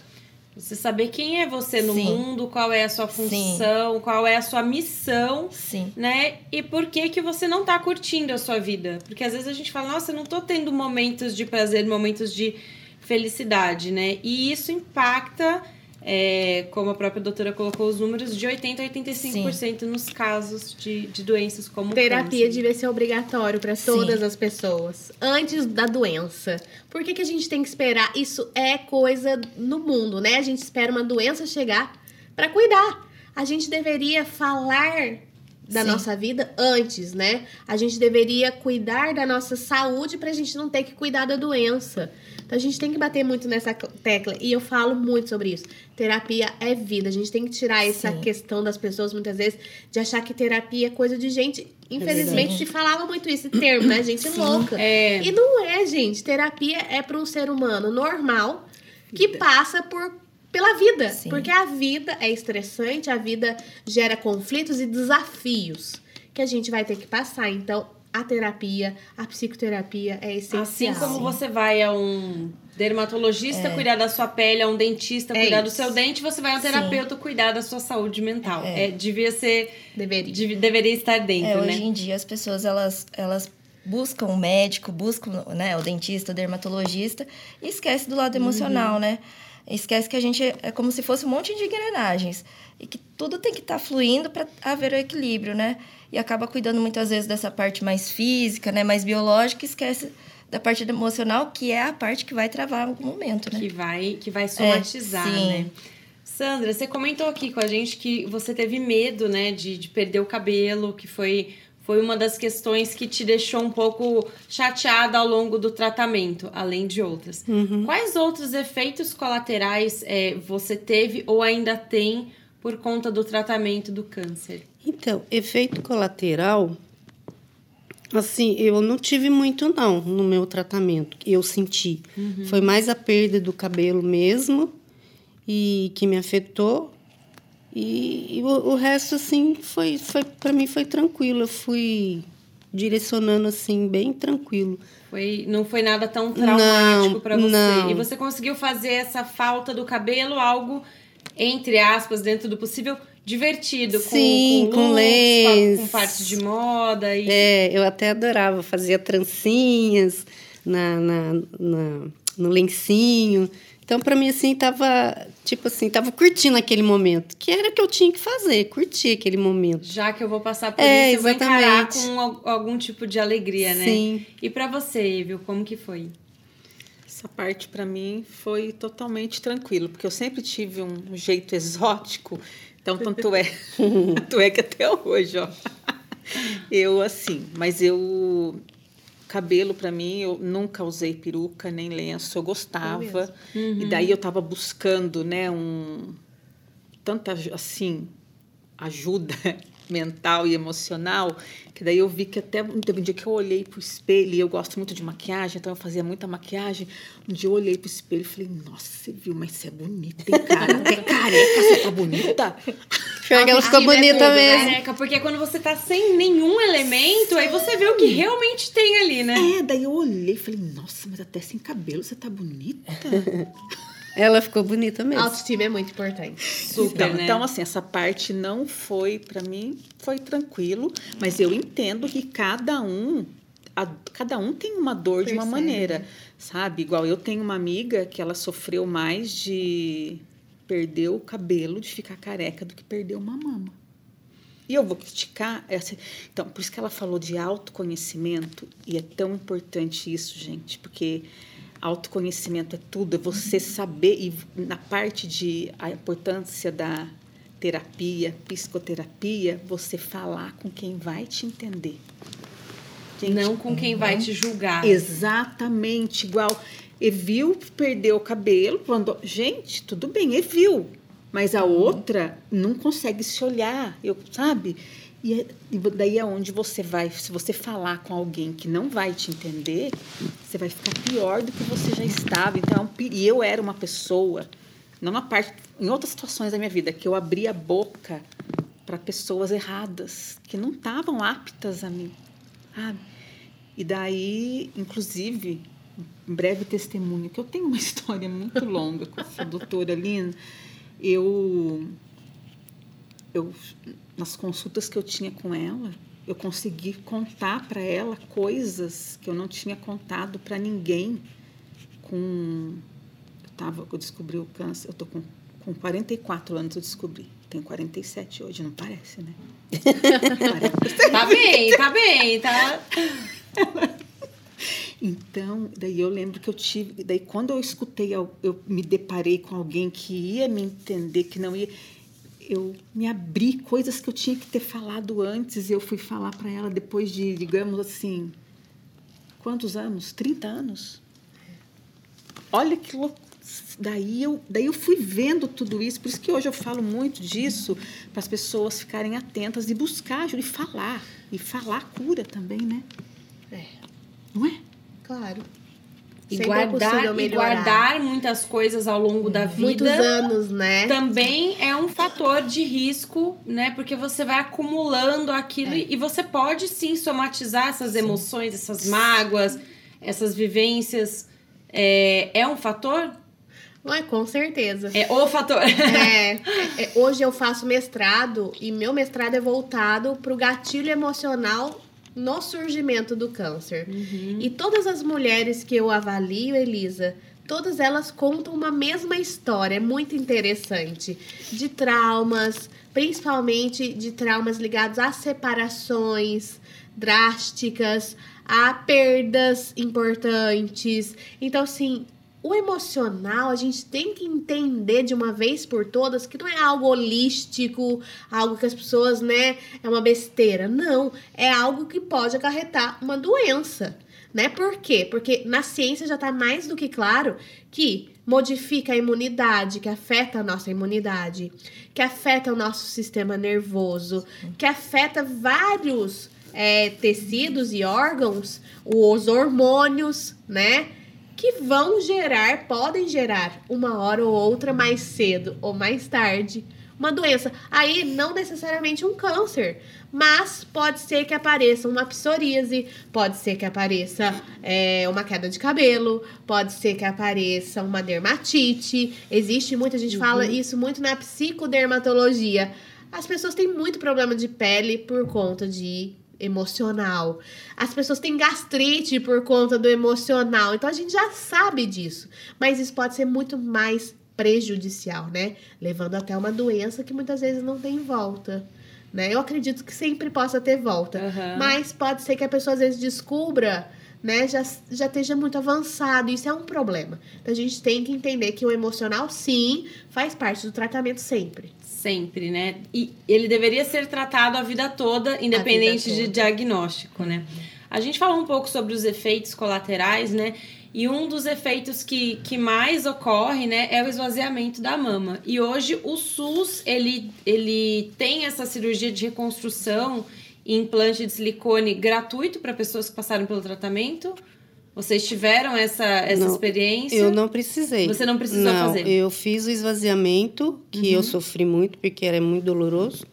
S1: Você saber quem é você no Sim. mundo, qual é a sua função, Sim. qual é a sua missão,
S4: Sim.
S1: né? E por que que você não tá curtindo a sua vida? Porque às vezes a gente fala, nossa, eu não tô tendo momentos de prazer, momentos de felicidade, né? E isso impacta é, como a própria doutora colocou os números, de 80% a 85% Sim. nos casos de, de doenças como
S3: Terapia devia ser obrigatório para todas Sim. as pessoas, antes da doença. Por que, que a gente tem que esperar? Isso é coisa no mundo, né? A gente espera uma doença chegar para cuidar. A gente deveria falar da Sim. nossa vida antes, né? A gente deveria cuidar da nossa saúde para a gente não ter que cuidar da doença. Então a gente tem que bater muito nessa tecla. E eu falo muito sobre isso. Terapia é vida. A gente tem que tirar essa Sim. questão das pessoas, muitas vezes, de achar que terapia é coisa de gente. Infelizmente, se falava muito esse termo, né? Gente Sim. louca. É. E não é, gente. Terapia é para um ser humano normal que passa por pela vida. Sim. Porque a vida é estressante, a vida gera conflitos e desafios que a gente vai ter que passar. Então, a terapia, a psicoterapia é essencial.
S1: Assim como você vai a um dermatologista é. cuidar da sua pele, a um dentista é cuidar isso. do seu dente, você vai a um terapeuta Sim. cuidar da sua saúde mental. É. é devia ser deveria, dev, deveria estar dentro, é,
S4: né? Hoje em dia as pessoas elas elas buscam o médico, buscam, né, o dentista, o dermatologista e esquece do lado emocional, uhum. né? Esquece que a gente é como se fosse um monte de engrenagens e que tudo tem que estar tá fluindo para haver o equilíbrio, né? e acaba cuidando muitas vezes dessa parte mais física, né, mais biológica, e esquece da parte emocional, que é a parte que vai travar algum momento, né?
S1: Que vai, que vai somatizar, é, né? Sandra, você comentou aqui com a gente que você teve medo, né, de, de perder o cabelo, que foi, foi uma das questões que te deixou um pouco chateada ao longo do tratamento, além de outras. Uhum. Quais outros efeitos colaterais é, você teve ou ainda tem por conta do tratamento do câncer?
S2: Então, efeito colateral, assim, eu não tive muito não no meu tratamento, eu senti. Uhum. Foi mais a perda do cabelo mesmo e que me afetou. E, e o, o, resto assim foi foi para mim foi tranquilo, eu fui direcionando assim bem tranquilo.
S1: Foi, não foi nada tão traumático para você. Não. E você conseguiu fazer essa falta do cabelo algo entre aspas dentro do possível divertido,
S2: Sim, com, com, com
S1: looks, com, com parte de moda. E...
S2: É, eu até adorava, fazia trancinhas na, na, na no lencinho. Então, para mim, assim, tava, tipo assim, tava curtindo aquele momento. Que era o que eu tinha que fazer, curtir aquele momento.
S1: Já que eu vou passar por é, isso, eu vou encarar com algum tipo de alegria, né?
S2: Sim.
S1: E para você, viu, como que foi?
S5: Essa parte para mim foi totalmente tranquilo, porque eu sempre tive um jeito exótico então, tanto é, *laughs* tanto é que até hoje, ó. *laughs* Eu, assim, mas eu. Cabelo, para mim, eu nunca usei peruca nem lenço, eu gostava. Uhum. E daí eu tava buscando, né, um. Tanta, assim, ajuda mental e emocional, que daí eu vi que até teve um dia que eu olhei pro espelho, e eu gosto muito de maquiagem, então eu fazia muita maquiagem. Um dia eu olhei pro espelho e falei, nossa, você viu, mas você é bonita, hein, cara? Até careca, você tá bonita? *laughs*
S2: Pior que ela ficou bonita é mesmo.
S1: Careca, porque quando você tá sem nenhum elemento, Sim. aí você vê o que realmente tem ali, né?
S5: É, daí eu olhei e falei, nossa, mas até sem cabelo você tá bonita. *laughs*
S2: Ela ficou bonita mesmo.
S3: Autoestima é muito importante.
S1: Super,
S5: então,
S1: né?
S5: então, assim, essa parte não foi, para mim, foi tranquilo, mas eu entendo que cada um, a- cada um tem uma dor de uma
S3: Percebe,
S5: maneira, sabe? Igual eu tenho uma amiga que ela sofreu mais de perder o cabelo, de ficar careca, do que perder uma mama. E eu vou criticar essa. Então, por isso que ela falou de autoconhecimento, e é tão importante isso, gente, porque autoconhecimento é tudo, é você saber, e na parte de a importância da terapia, psicoterapia, você falar com quem vai te entender.
S1: Não com quem vai te julgar.
S5: Exatamente, igual. Evil perdeu o cabelo quando. Gente, tudo bem, Evil. Mas a outra não consegue se olhar, eu, sabe? E, é- daí é onde você vai. Se você falar com alguém que não vai te entender, você vai ficar pior do que você já estava. Então, é e eu era uma pessoa, na parte. Em outras situações da minha vida, que eu abria a boca para pessoas erradas, que não estavam aptas a mim. Sabe? E daí, inclusive, um breve testemunho, que eu tenho uma *laughs* história muito longa com essa doutora Lina. Eu, eu, nas consultas que eu tinha com ela, eu consegui contar para ela coisas que eu não tinha contado para ninguém. Com, eu, tava, eu descobri o câncer, eu tô com, com 44 anos, eu descobri. Tenho 47 hoje, não parece, né? *laughs*
S1: Tá bem, tá bem, tá. *laughs*
S5: Então, daí eu lembro que eu tive. Daí, quando eu escutei, eu me deparei com alguém que ia me entender, que não ia. Eu me abri coisas que eu tinha que ter falado antes e eu fui falar para ela depois de, digamos assim, quantos anos? 30 anos? Olha que louco. Daí eu, daí eu fui vendo tudo isso, por isso que hoje eu falo muito disso, para as pessoas ficarem atentas e buscar ajuda e falar. E falar cura também, né?
S3: É,
S5: Não é?
S3: claro.
S1: E
S3: Sempre é
S1: guardar, e guardar muitas coisas ao longo da vida.
S3: Muitos anos, né?
S1: também é um fator de risco, né? Porque você vai acumulando aquilo
S3: É.
S1: e você pode sim somatizar essas emoções, essas mágoas, essas vivências. É, é um fator?
S3: Não é, com certeza.
S1: É o fator.
S3: É, *laughs* é, hoje eu faço mestrado e meu mestrado é voltado para o gatilho emocional no surgimento do câncer. E todas as mulheres que eu avalio, Elisa, todas elas contam uma mesma história, é muito interessante, de traumas, principalmente de traumas ligados a separações drásticas, a perdas importantes. Então, assim, o emocional, a gente tem que entender de uma vez por todas que não é algo holístico, algo que as pessoas, né, é uma besteira. Não, é algo que pode acarretar uma doença, né? Por quê? Porque na ciência já tá mais do que claro que modifica a imunidade, que afeta a nossa imunidade, que afeta o nosso sistema nervoso, que afeta vários é, tecidos e órgãos, os hormônios, né? Que vão gerar, podem gerar uma hora ou outra mais cedo ou mais tarde uma doença. Aí não necessariamente um câncer, mas pode ser que apareça uma psoríase, pode ser que apareça é, uma queda de cabelo, pode ser que apareça uma dermatite. Existe muita gente fala isso muito na psicodermatologia. As pessoas têm muito problema de pele por conta de emocional. As pessoas têm gastrite por conta do emocional. Então a gente já sabe disso. Mas isso pode ser muito mais prejudicial, né? Levando até uma doença que muitas vezes não tem volta. Né? Eu acredito que sempre possa ter volta.
S1: Aham.
S3: Mas pode ser que a pessoa às vezes descubra, né? Já, já esteja muito avançado. Isso é um problema. Então a gente tem que entender que o emocional, sim, faz parte do tratamento sempre.
S1: Sempre, né? E ele deveria ser tratado a vida toda, independente
S3: toda.
S1: de diagnóstico, né? A gente falou um pouco sobre os efeitos colaterais, né? E um dos efeitos que, que mais ocorre, né, é o esvaziamento da mama. E hoje o SUS, ele, ele tem essa cirurgia de reconstrução e implante de silicone gratuito para pessoas que passaram pelo tratamento. Vocês tiveram essa, essa
S2: Não,
S1: experiência?
S2: Eu não precisei.
S1: Você não precisou
S2: não,
S1: fazer?
S2: Eu fiz o esvaziamento, que eu sofri muito, porque era muito doloroso.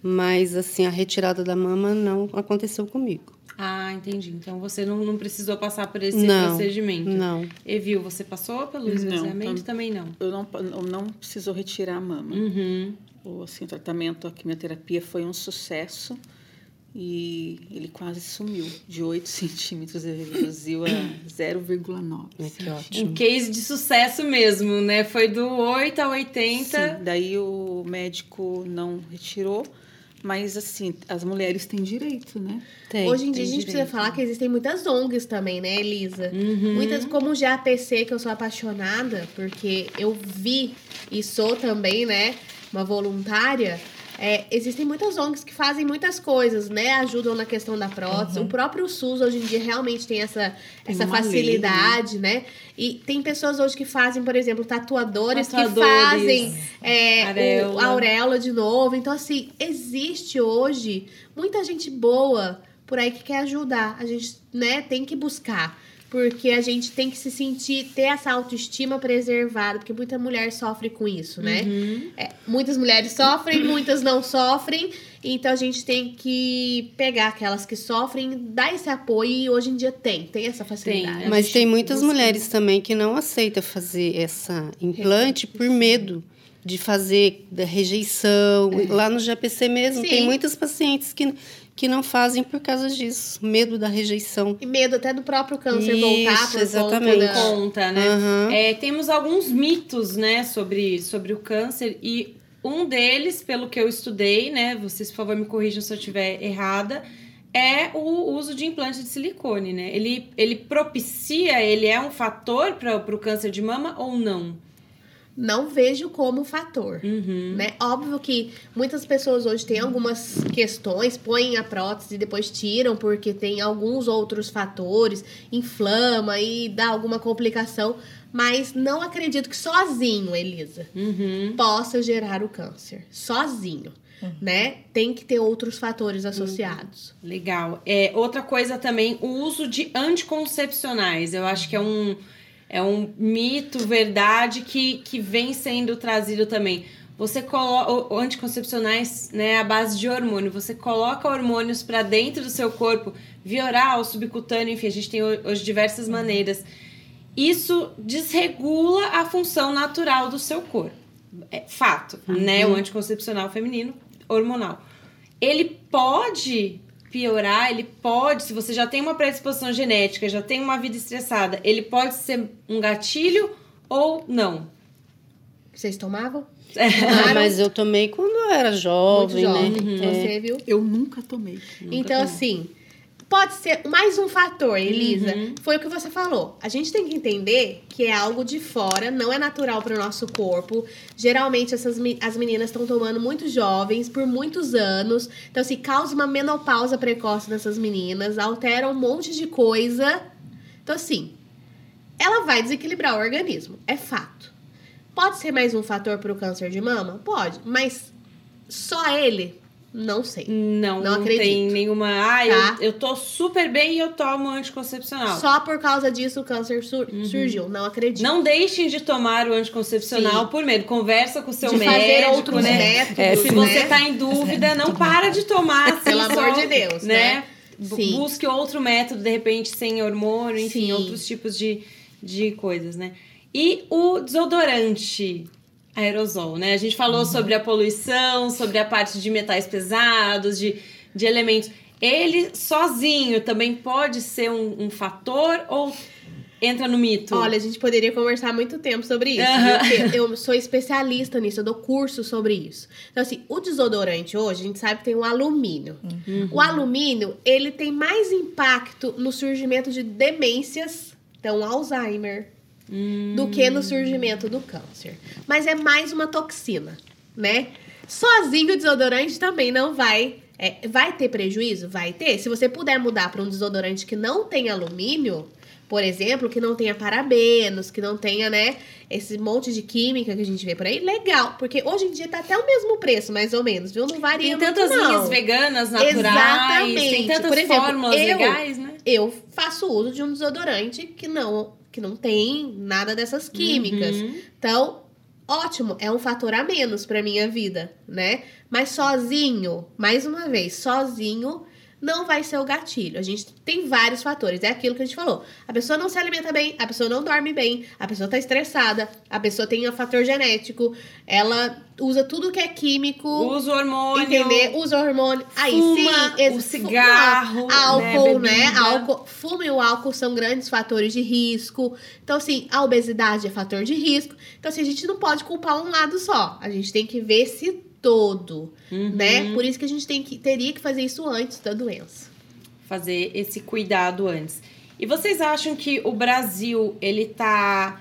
S2: Mas, assim, a retirada da mama não aconteceu comigo.
S1: Ah, entendi. Então você não, não precisou passar por esse
S2: Não,
S1: procedimento.
S2: Não.
S1: Evil, você passou pelo
S5: Não,
S1: esvaziamento?
S5: tam-
S1: Também não.
S5: Eu não, eu não precisou retirar a mama.
S1: Uhum.
S5: O, assim, o tratamento, a quimioterapia foi um sucesso e ele quase sumiu. De 8 *laughs* centímetros, ele reduziu a 0,9.
S2: Que ótimo.
S1: Um case de sucesso mesmo, né? Foi do 8 a 80.
S5: Sim, daí o médico não retirou, mas assim, as mulheres têm direito, né?
S2: Tem.
S3: Hoje em dia a gente precisa
S1: direito.
S3: falar que existem muitas ONGs também, né, Elisa?
S1: Uhum.
S3: Muitas, como o GAPC, que eu sou apaixonada, porque eu vi e sou também, né, uma voluntária. É, existem muitas ONGs que fazem muitas coisas, né? Ajudam na questão da prótese. O próprio SUS hoje em dia realmente tem essa,
S5: Tem
S3: essa
S5: uma lei,
S3: facilidade, né? E tem pessoas hoje que fazem, por exemplo, tatuadores, que
S1: Tatuadores.
S3: fazem é,
S1: Auréola.
S3: o- a auréola de novo. Então, assim, existe hoje muita gente boa por aí que quer ajudar. A gente, né, tem que buscar. Porque a gente tem que se sentir, ter essa autoestima preservada, porque muita mulher sofre com isso, né?
S1: Uhum.
S3: É, muitas mulheres sofrem, muitas não sofrem. Então a gente tem que pegar aquelas que sofrem, dar esse apoio e hoje em dia tem, tem essa facilidade.
S1: Tem,
S2: Mas tem muitas
S1: busca.
S2: mulheres também que não aceitam fazer essa implante por medo de fazer da rejeição. Lá no GPC mesmo,
S3: Sim.
S2: tem muitas pacientes que, que não fazem por causa disso, medo da rejeição.
S3: E medo até do próprio câncer
S2: Isso,
S3: voltar por
S2: exatamente.
S3: conta da...
S1: Conta, né?
S2: Aham.
S1: É, temos alguns mitos, né, sobre, sobre o câncer e um deles, pelo que eu estudei, né, vocês por favor me corrijam se eu estiver errada, é o uso de implante de silicone, né? Ele, ele propicia, ele é um fator para o câncer de mama ou não?
S3: Não vejo como fator.
S1: Uhum.
S3: né? Óbvio que muitas pessoas hoje têm algumas questões, põem a prótese e depois tiram porque tem alguns outros fatores, inflama e dá alguma complicação, mas não acredito que sozinho, Elisa,
S1: Uhum.
S3: possa gerar o câncer. Sozinho, né? Tem que ter outros fatores associados.
S1: Legal. É, outra coisa também, o uso de anticoncepcionais. Eu acho que é um, é um mito, verdade, que, que vem sendo trazido também. Você coloca anticoncepcionais, né, à base de hormônio. Você coloca hormônios para dentro do seu corpo, via oral, subcutâneo, enfim, a gente tem ho- hoje diversas maneiras. Isso desregula a função natural do seu corpo. É fato, né? O anticoncepcional feminino hormonal. Ele pode piorar, ele pode, se você já tem uma predisposição genética, já tem uma vida estressada, ele pode ser um gatilho ou não.
S3: Vocês tomavam?
S2: Ah, mas eu tomei quando eu era jovem,
S3: Muito
S2: né?
S3: jovem.
S2: É.
S3: Você viu?
S5: Eu nunca tomei.
S3: Então, assim, pode ser mais um fator, Elisa.
S1: Uhum.
S3: Foi o que você falou. A gente tem que entender que é algo de fora, não é natural para o nosso corpo. Geralmente, essas, as meninas estão tomando muito jovens por muitos anos. Então, assim, causa uma menopausa precoce nessas meninas, altera um monte de coisa. Então, assim, ela vai desequilibrar o organismo. É fato. Pode ser mais um fator para o câncer de mama? Pode. Mas só ele? Não sei.
S1: Não,
S3: Não
S1: não, tem
S3: acredito.
S1: nenhuma. Ah,
S3: Tá.
S1: eu, eu tô super bem e eu tomo anticoncepcional.
S3: Só por causa disso o câncer sur- surgiu. Não acredito.
S1: Não deixem de tomar o anticoncepcional
S3: Sim.
S1: por medo. Conversa com o seu
S3: de
S1: médico,
S3: fazer outros
S1: né?
S3: métodos,
S2: É,
S1: Se
S3: né?
S1: você tá em dúvida, não para de tomar. *laughs* assim,
S3: Pelo
S1: só,
S3: amor de Deus, né?
S1: Bu-
S3: Sim.
S1: Busque outro método, de repente, sem hormônio, enfim,
S3: Sim.
S1: outros tipos de, de coisas, né? E o desodorante aerosol, né? A gente falou
S3: Uhum.
S1: sobre a poluição, sobre a parte de metais pesados, de, de elementos. Ele sozinho também pode ser um, um fator ou entra no mito?
S3: Olha, a gente poderia conversar muito tempo sobre isso. Viu? Porque eu sou especialista nisso, eu dou curso sobre isso. Então, assim, o desodorante hoje, a gente sabe que tem o alumínio. O alumínio, ele tem mais impacto no surgimento de demências, então Alzheimer, do que no surgimento do câncer. Mas é mais uma toxina, né? Sozinho o desodorante também não vai. é, vai ter prejuízo? Vai ter. Se você puder mudar para um desodorante que não tem alumínio, por exemplo, que não tenha parabenos, que não tenha, né, esse monte de química que a gente vê por aí, legal. Porque hoje em dia tá até o mesmo preço, mais ou menos, viu? Não varia
S1: Tem tantas
S3: muito, não.
S1: linhas veganas, naturais,
S3: Exatamente.
S1: tem tantas
S3: Por exemplo,
S1: fórmulas
S3: eu-
S1: legais, né?
S3: Eu faço uso de um desodorante que não, que não tem nada dessas químicas.
S1: Uhum.
S3: Então, ótimo, é um fator a menos pra minha vida, né? Mas sozinho, mais uma vez, sozinho não vai ser o gatilho. A gente tem vários fatores. É aquilo que a gente falou. A pessoa não se alimenta bem, a pessoa não dorme bem, a pessoa tá estressada, a pessoa tem um fator genético, ela usa tudo que é químico.
S1: Usa hormônio.
S3: Entender? Usa hormônio. Aí
S1: fuma,
S3: sim,
S1: o cigarro,
S3: não, álcool,
S1: né,
S3: né? Álcool, fumo e o álcool são grandes fatores de risco. Então, assim, a obesidade é fator de risco. Então, assim, a gente não pode culpar um lado só. A gente tem que ver esse todo,
S1: Uhum.
S3: né? Por isso que a gente tem que, teria que fazer isso antes da doença.
S1: fazer esse cuidado antes. E vocês acham que o Brasil ele tá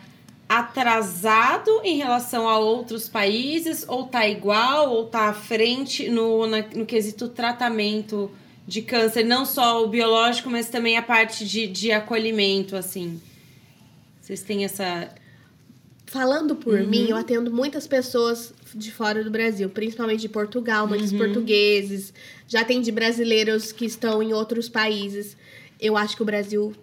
S1: atrasado em relação a outros países ou tá igual ou tá à frente no, na- no quesito tratamento de câncer, não só o biológico, mas também a parte de, de acolhimento, assim? Vocês têm essa.
S3: Falando por
S1: Uhum.
S3: mim, eu atendo muitas pessoas de fora do Brasil, principalmente de Portugal, muitos
S1: Uhum.
S3: portugueses. Já atendi brasileiros que estão em outros países. Eu acho que o Brasil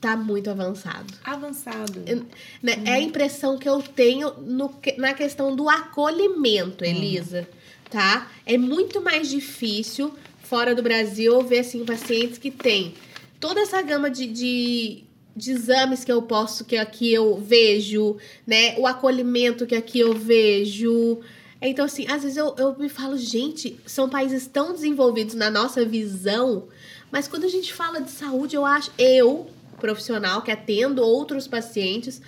S3: tá muito avançado.
S1: Avançado.
S3: Eu- né? É a impressão que eu tenho no na questão do acolhimento, Elisa, tá? É muito mais difícil fora do Brasil ver assim pacientes que têm toda essa gama de, de, de exames que eu posso que aqui eu vejo, né? O acolhimento que aqui eu vejo. Então, assim, às vezes eu, eu me falo, gente, são países tão desenvolvidos na nossa visão, mas quando a gente fala de saúde, eu acho, eu, profissional que atendo outros pacientes,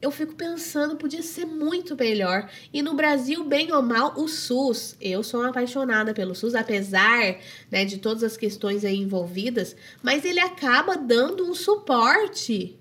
S3: eu fico pensando, podia ser muito melhor. E no Brasil, bem ou mal, o SUS, eu sou uma apaixonada pelo SUS, apesar né, de todas as questões aí envolvidas, mas ele acaba dando um suporte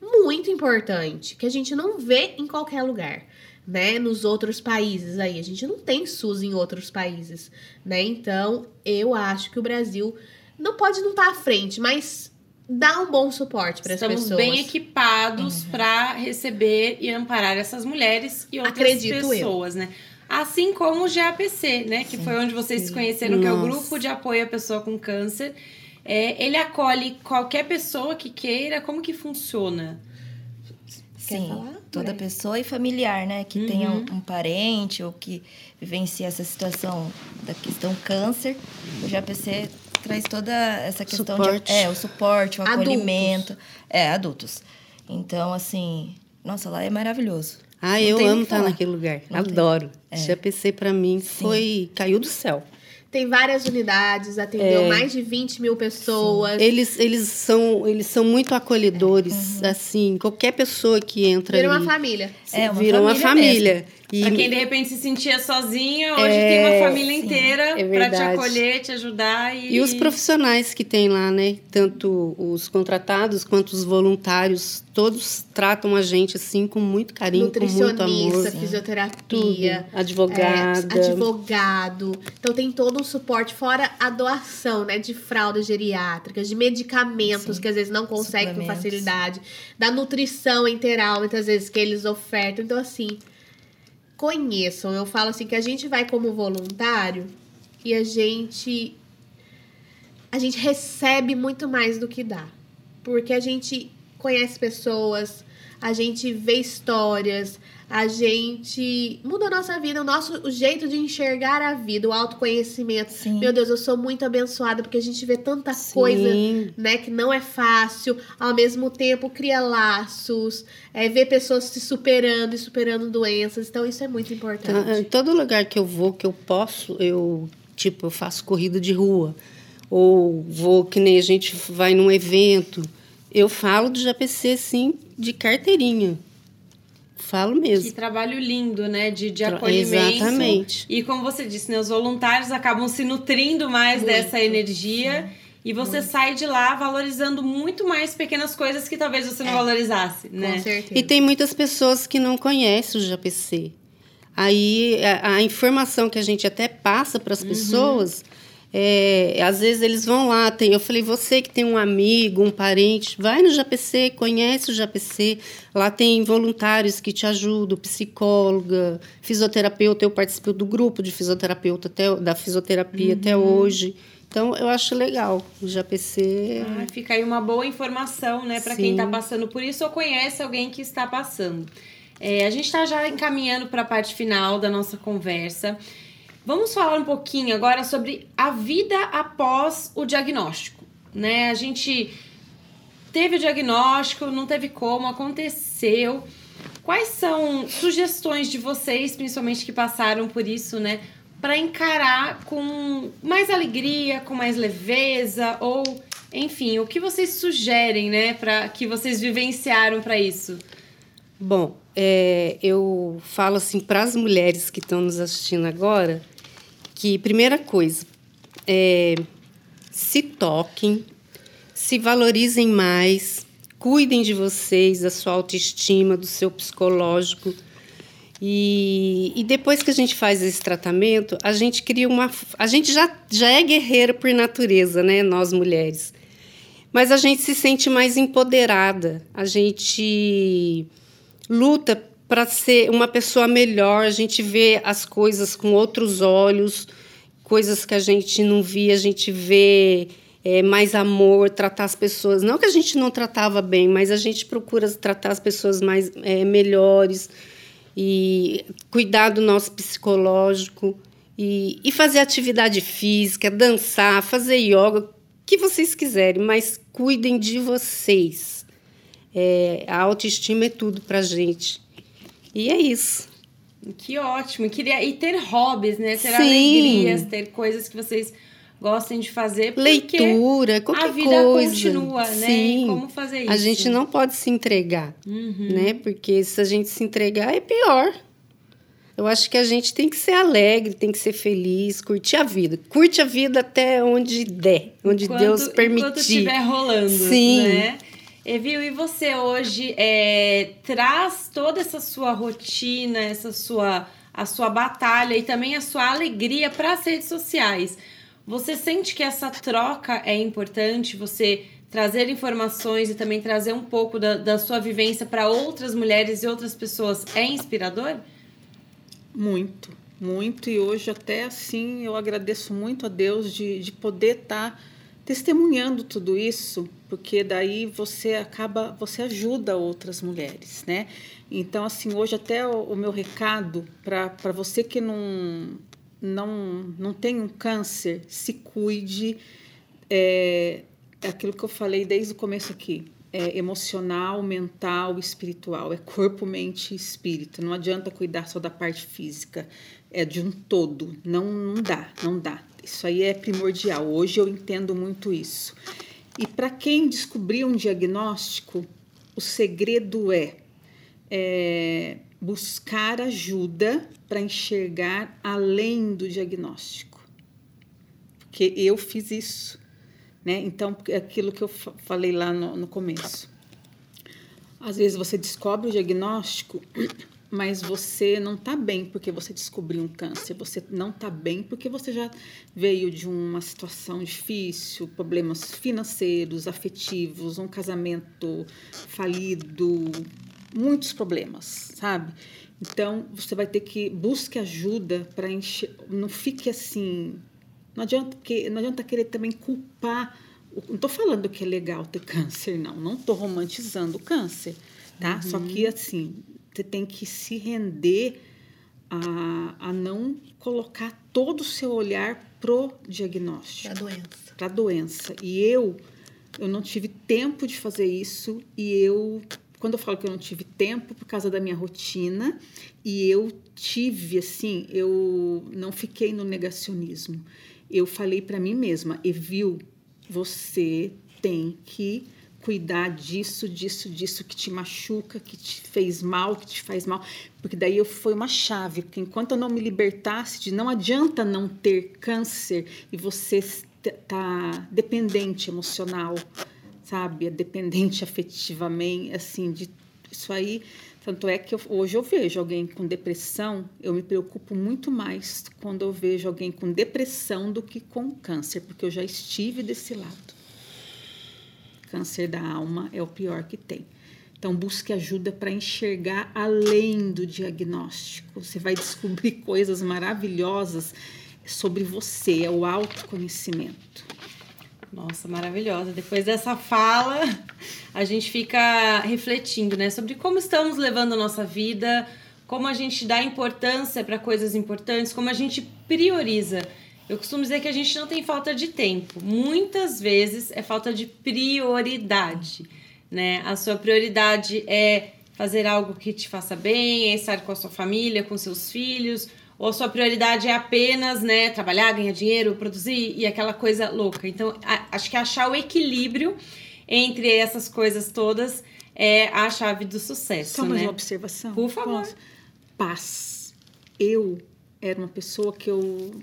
S3: muito importante, que a gente não vê em qualquer lugar. Né, nos outros países aí, a gente não tem SUS em outros países, né? Então, eu acho que o Brasil não pode não estar à frente, mas dá um bom suporte para as
S1: Estamos
S3: pessoas.
S1: bem equipados para receber e amparar essas mulheres e outras
S3: Acredito eu.
S1: pessoas, né? Assim como o GAPC, né? Que foi onde vocês se conheceram, que é o
S2: Nossa.
S1: grupo de apoio à pessoa com câncer. É, ele acolhe qualquer pessoa que queira. Como que funciona?
S3: Quer
S4: Sim,
S3: falar,
S4: toda pessoa e familiar, né? Que tenha um, um parente ou que vivencie essa situação da questão câncer. O GAPC traz toda essa questão
S2: Suporte.
S4: de... É, o suporte, o
S3: Adultos.
S4: acolhimento. É, adultos. Então, assim... Nossa, lá é maravilhoso.
S2: Ah,
S4: Não
S2: eu amo estar naquele lugar.
S4: Não.
S2: Adoro.
S4: É.
S2: GPC pra mim foi. caiu do céu.
S3: Tem várias unidades, atendeu
S2: É.
S3: mais de 20 mil pessoas.
S2: Eles, eles, são, eles são muito acolhedores, assim, qualquer pessoa que entra
S3: Vira uma
S2: ali
S3: família.
S4: É, uma
S2: vira uma
S4: família
S2: família. E
S1: Pra quem de repente se sentia sozinha, hoje
S2: É,
S1: tem uma família
S4: sim,
S1: inteira
S2: é
S1: pra te acolher, te ajudar e.
S2: E os profissionais que tem lá, né? Tanto os contratados quanto os voluntários, todos tratam a gente assim com muito carinho, com muito amor.
S3: Nutricionista,
S2: Tudo.
S3: fisioterapia.
S2: Advogada.
S3: é, advogado. Então tem todo um suporte, fora a doação, né? De fraldas geriátricas, de medicamentos
S4: Sim.
S3: que às vezes não conseguem com facilidade, da nutrição integral, muitas vezes que eles ofertam. Então, assim, conheçam. Eu falo assim que a gente vai como voluntário e a gente a gente recebe muito mais do que dá. Porque a gente conhece pessoas, a gente vê histórias, a gente muda a nossa vida, o nosso o jeito de enxergar a vida, o autoconhecimento.
S4: Sim.
S3: Meu Deus, eu sou muito abençoada porque a gente vê tanta coisa
S2: Sim.
S3: né, que não é fácil, ao mesmo tempo cria laços, é, vê pessoas se superando e superando doenças, então isso é muito
S2: Então,
S3: importante.
S2: em todo lugar que eu vou, que eu posso, eu, tipo, eu faço corrida de rua. Ou vou, que nem a gente vai num evento. Eu falo do JPC, sim, de carteirinha. Falo
S1: Que
S2: mesmo.
S1: trabalho lindo, né? De, de acolhimento.
S2: Exatamente.
S1: E como você disse, né? Os voluntários acabam se nutrindo mais
S3: Muito,
S1: dessa energia. E você sai de lá valorizando muito mais pequenas coisas que talvez você não valorizasse,
S3: Com
S1: né?
S3: certeza.
S2: E tem muitas pessoas que não conhecem o JPC. Aí a, a informação que a gente até passa para as pessoas, é, às vezes eles vão lá. Tem, eu falei, você que tem um amigo, um parente, vai no JPC, conhece o JPC. Lá tem voluntários que te ajudam, psicóloga, fisioterapeuta. Eu participo do grupo de fisioterapeuta até, da fisioterapia até hoje. Então eu acho legal. O JPC.
S1: Ah, fica aí uma boa informação, né, para quem está passando por isso ou conhece alguém que está passando. É, a gente está já encaminhando para a parte final da nossa conversa. Vamos falar um pouquinho agora sobre a vida após o diagnóstico, né? A gente teve o diagnóstico, não teve como, aconteceu. Quais são sugestões de vocês, principalmente que passaram por isso, né, para encarar com mais alegria, com mais leveza ou, enfim, o que vocês sugerem, né, para que vocês vivenciaram para isso?
S2: Bom, é, eu falo assim para as mulheres que estão nos assistindo agora que primeira coisa é se toquem, se valorizem mais, cuidem de vocês, da sua autoestima, do seu psicológico. E, e depois que a gente faz esse tratamento, a gente cria uma. A gente já, já é guerreira por natureza, né? Nós mulheres. Mas a gente se sente mais empoderada, a gente luta para ser uma pessoa melhor, a gente vê as coisas com outros olhos, coisas que a gente não via, a gente vê é, mais amor, tratar as pessoas. Não que a gente não tratava bem, mas a gente procura tratar as pessoas mais é, melhores e cuidar do nosso psicológico e, e fazer atividade física, dançar, fazer yoga, o que vocês quiserem, mas cuidem de vocês. É, a autoestima é tudo pra gente. E é isso.
S1: Que ótimo. Queria, e ter hobbies, né? Ter
S2: Sim.
S1: alegrias, ter coisas que vocês gostem de fazer.
S2: Leitura, qualquer
S1: a vida
S2: coisa.
S1: continua, né?
S2: Sim.
S1: E como fazer isso?
S2: A gente não pode se entregar,
S1: Uhum.
S2: né? Porque se a gente se entregar é pior. Eu acho que a gente tem que ser alegre, tem que ser feliz, curtir a vida. Curte a vida até onde der, onde
S1: Enquanto-
S2: Deus
S1: Enquanto
S2: permitir.
S1: estiver rolando,
S2: Sim.
S1: né? Evil, e você hoje é, traz toda essa sua rotina, essa sua a sua batalha e também a sua alegria para as redes sociais. Você sente que essa troca é importante? Você trazer informações e também trazer um pouco da, da sua vivência para outras mulheres e outras pessoas é inspirador?
S5: Muito, muito. E hoje, até assim, eu agradeço muito a Deus de, de poder estar testemunhando tudo isso, porque daí você acaba, você ajuda outras mulheres, né? Então, assim, hoje até o, o meu recado para você que não, não, não tem um câncer, se cuide. É, é aquilo que eu falei desde o começo aqui. É emocional, mental, espiritual. É corpo, mente e espírito. Não adianta cuidar só da parte física. É de um todo. Não, não dá, não dá. Isso aí é primordial. Hoje eu entendo muito isso. E para quem descobriu um diagnóstico, o segredo é, é buscar ajuda para enxergar além do diagnóstico. Porque eu fiz isso. Né? Então, é aquilo que eu fa- falei lá no, no começo. Às vezes você descobre o diagnóstico, mas você não está bem porque você descobriu um câncer. Você não está bem porque você já veio de uma situação difícil, problemas financeiros, afetivos, um casamento falido, muitos problemas, sabe? Então, você vai ter que busque ajuda para encher, não fique assim, não adianta que não adianta querer também culpar. Não estou falando que é legal ter câncer, não. Não estou romantizando o câncer, tá? Só que assim, você tem que se render a, a não colocar todo o seu olhar pro diagnóstico
S3: Da doença.
S5: para a doença. E eu, eu não tive tempo de fazer isso. E eu, quando eu falo que eu não tive tempo, por causa da minha rotina, e eu tive, assim, eu não fiquei no negacionismo. Eu falei para mim mesma, Evil, você tem que cuidar disso, disso, disso que te machuca, que te fez mal, que te faz mal, porque daí eu foi uma chave, porque enquanto eu não me libertasse de não adianta não ter câncer e você tá dependente emocional, sabe, é dependente *laughs* afetivamente, assim, de isso aí, tanto é que eu- hoje eu vejo alguém com depressão, eu me preocupo muito mais quando eu vejo alguém com depressão do que com câncer, porque eu já estive desse lado. Câncer da alma é o pior que tem. Então, busque ajuda para enxergar além do diagnóstico. Você vai descobrir *laughs* coisas maravilhosas sobre você, é o autoconhecimento.
S1: Nossa, maravilhosa. Depois dessa fala, a gente fica refletindo, né, sobre como estamos levando a nossa vida, como a gente dá importância para coisas importantes, como a gente prioriza. Eu costumo dizer que a gente não tem falta de tempo. Muitas vezes é falta de prioridade, né? A sua prioridade é fazer algo que te faça bem, é estar com a sua família, com seus filhos, ou a sua prioridade é apenas, né, trabalhar, ganhar dinheiro, produzir e aquela coisa louca. Então, a, acho que achar o equilíbrio entre essas coisas todas é a chave do sucesso,
S5: Só mais
S1: né?
S5: uma observação.
S1: Por favor.
S5: Posso? Paz. Eu era uma pessoa que eu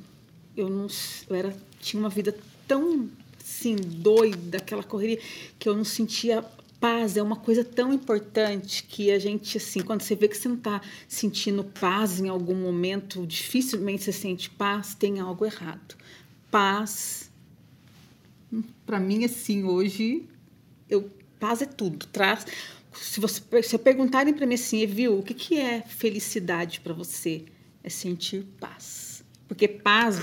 S5: eu não eu era tinha uma vida tão assim doida, aquela correria que eu não sentia paz. É uma coisa tão importante que a gente assim, quando você vê que você não está sentindo paz em algum momento, dificilmente você sente paz, tem algo errado. Paz para mim assim hoje eu paz é tudo. Traz se você se perguntarem para mim assim, viu, o que que é felicidade para você? É sentir paz. Porque paz,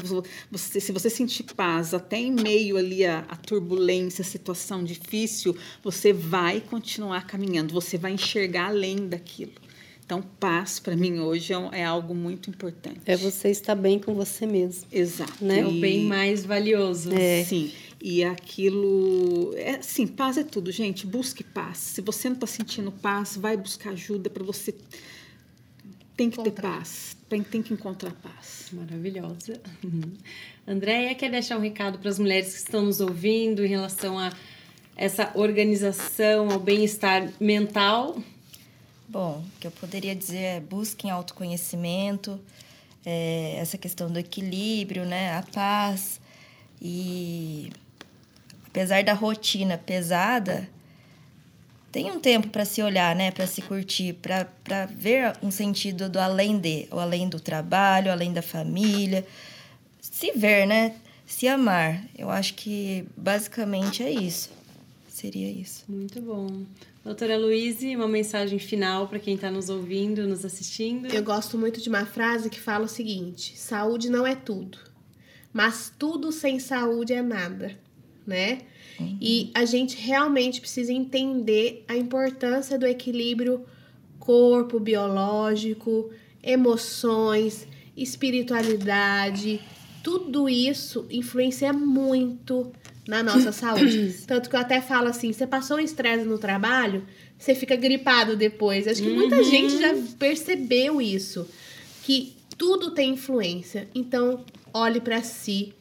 S5: você, se você sentir paz até em meio ali a, a turbulência, a situação difícil, você vai continuar caminhando, você vai enxergar além daquilo. Então, paz para mim hoje é, é, algo muito importante.
S2: É você estar bem com você mesmo.
S5: Exato.
S1: Né? É o bem mais valioso.
S5: É. Sim. E aquilo. É, sim, paz é tudo, gente. Busque paz. Se você não está sentindo paz, vai buscar ajuda para você. Tem que encontrar. ter paz. Tem que encontrar paz.
S1: Maravilhosa. Uhum. Andréia, quer deixar um recado para as mulheres que estão nos ouvindo em relação a essa organização, ao bem-estar mental?
S4: Bom, o que eu poderia dizer é busquem autoconhecimento, é, essa questão do equilíbrio, né? A paz. E apesar da rotina pesada, tem um tempo para se olhar, né? Para se curtir, para ver um sentido do além de, o além do trabalho, além da família. Se ver, né? Se amar. Eu acho que basicamente é isso. Seria isso.
S1: Muito bom. Doutora Luíse, uma mensagem final para quem está nos ouvindo, nos assistindo.
S3: Eu gosto muito de uma frase que fala o seguinte: saúde não é tudo, mas tudo sem saúde é nada, né? E a gente realmente precisa entender a importância do equilíbrio corpo biológico, emoções, espiritualidade, tudo isso influencia muito na nossa saúde. *coughs* Tanto que eu até falo assim: você passou um estresse no trabalho, você fica gripado depois. Acho que uhum. muita gente já percebeu isso. Que tudo tem influência. Então, olhe para si.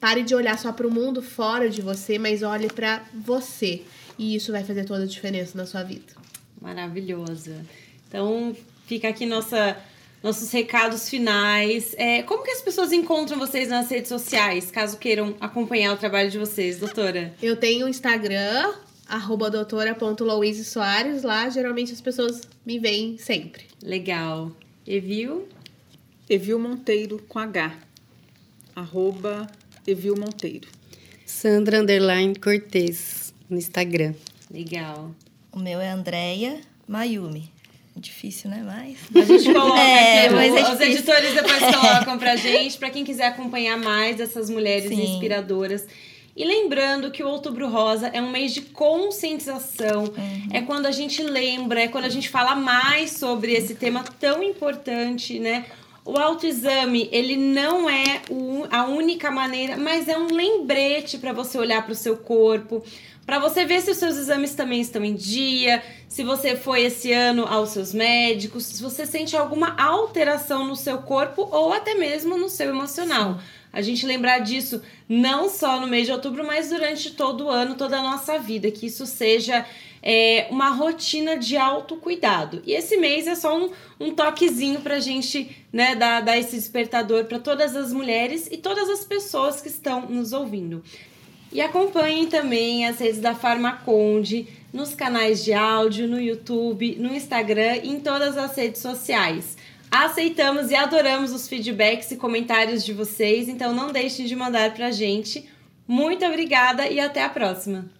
S3: Pare de olhar só para o mundo fora de você, mas olhe para você. E isso vai fazer toda a diferença na sua vida.
S1: Maravilhosa. Então, fica aqui nossa nossos recados finais. É, como que as pessoas encontram vocês nas redes sociais, caso queiram acompanhar o trabalho de vocês, doutora?
S3: Eu tenho o Instagram, arroba doutora.louise Lá, geralmente, as pessoas me veem sempre.
S1: Legal. Evil?
S5: Evil Monteiro, com H. Arroba Evil Monteiro.
S2: Sandra Underline Cortez, no Instagram.
S1: Legal.
S4: O meu é Andréia Mayumi. Difícil, né? Mas.
S1: A gente *laughs* coloca é, aqui. Mas é os editores depois *laughs* colocam pra gente, pra quem quiser acompanhar mais dessas mulheres Sim. inspiradoras. E lembrando que o Outubro Rosa é um mês de conscientização. Uhum. É quando a gente lembra, é quando a gente fala mais sobre esse tema tão importante, né? O autoexame, ele não é a única maneira, mas é um lembrete para você olhar para o seu corpo, para você ver se os seus exames também estão em dia, se você foi esse ano aos seus médicos, se você sente alguma alteração no seu corpo ou até mesmo no seu emocional. A gente lembrar disso não só no mês de outubro, mas durante todo o ano, toda a nossa vida, que isso seja é, uma rotina de autocuidado. E esse mês é só um, um toquezinho pra gente né, dar, dar esse despertador para todas as mulheres e todas as pessoas que estão nos ouvindo. E acompanhem também as redes da Farmaconde nos canais de áudio, no YouTube, no Instagram e em todas as redes sociais. Aceitamos e adoramos os feedbacks e comentários de vocês, então não deixem de mandar pra gente. Muito obrigada e até a próxima!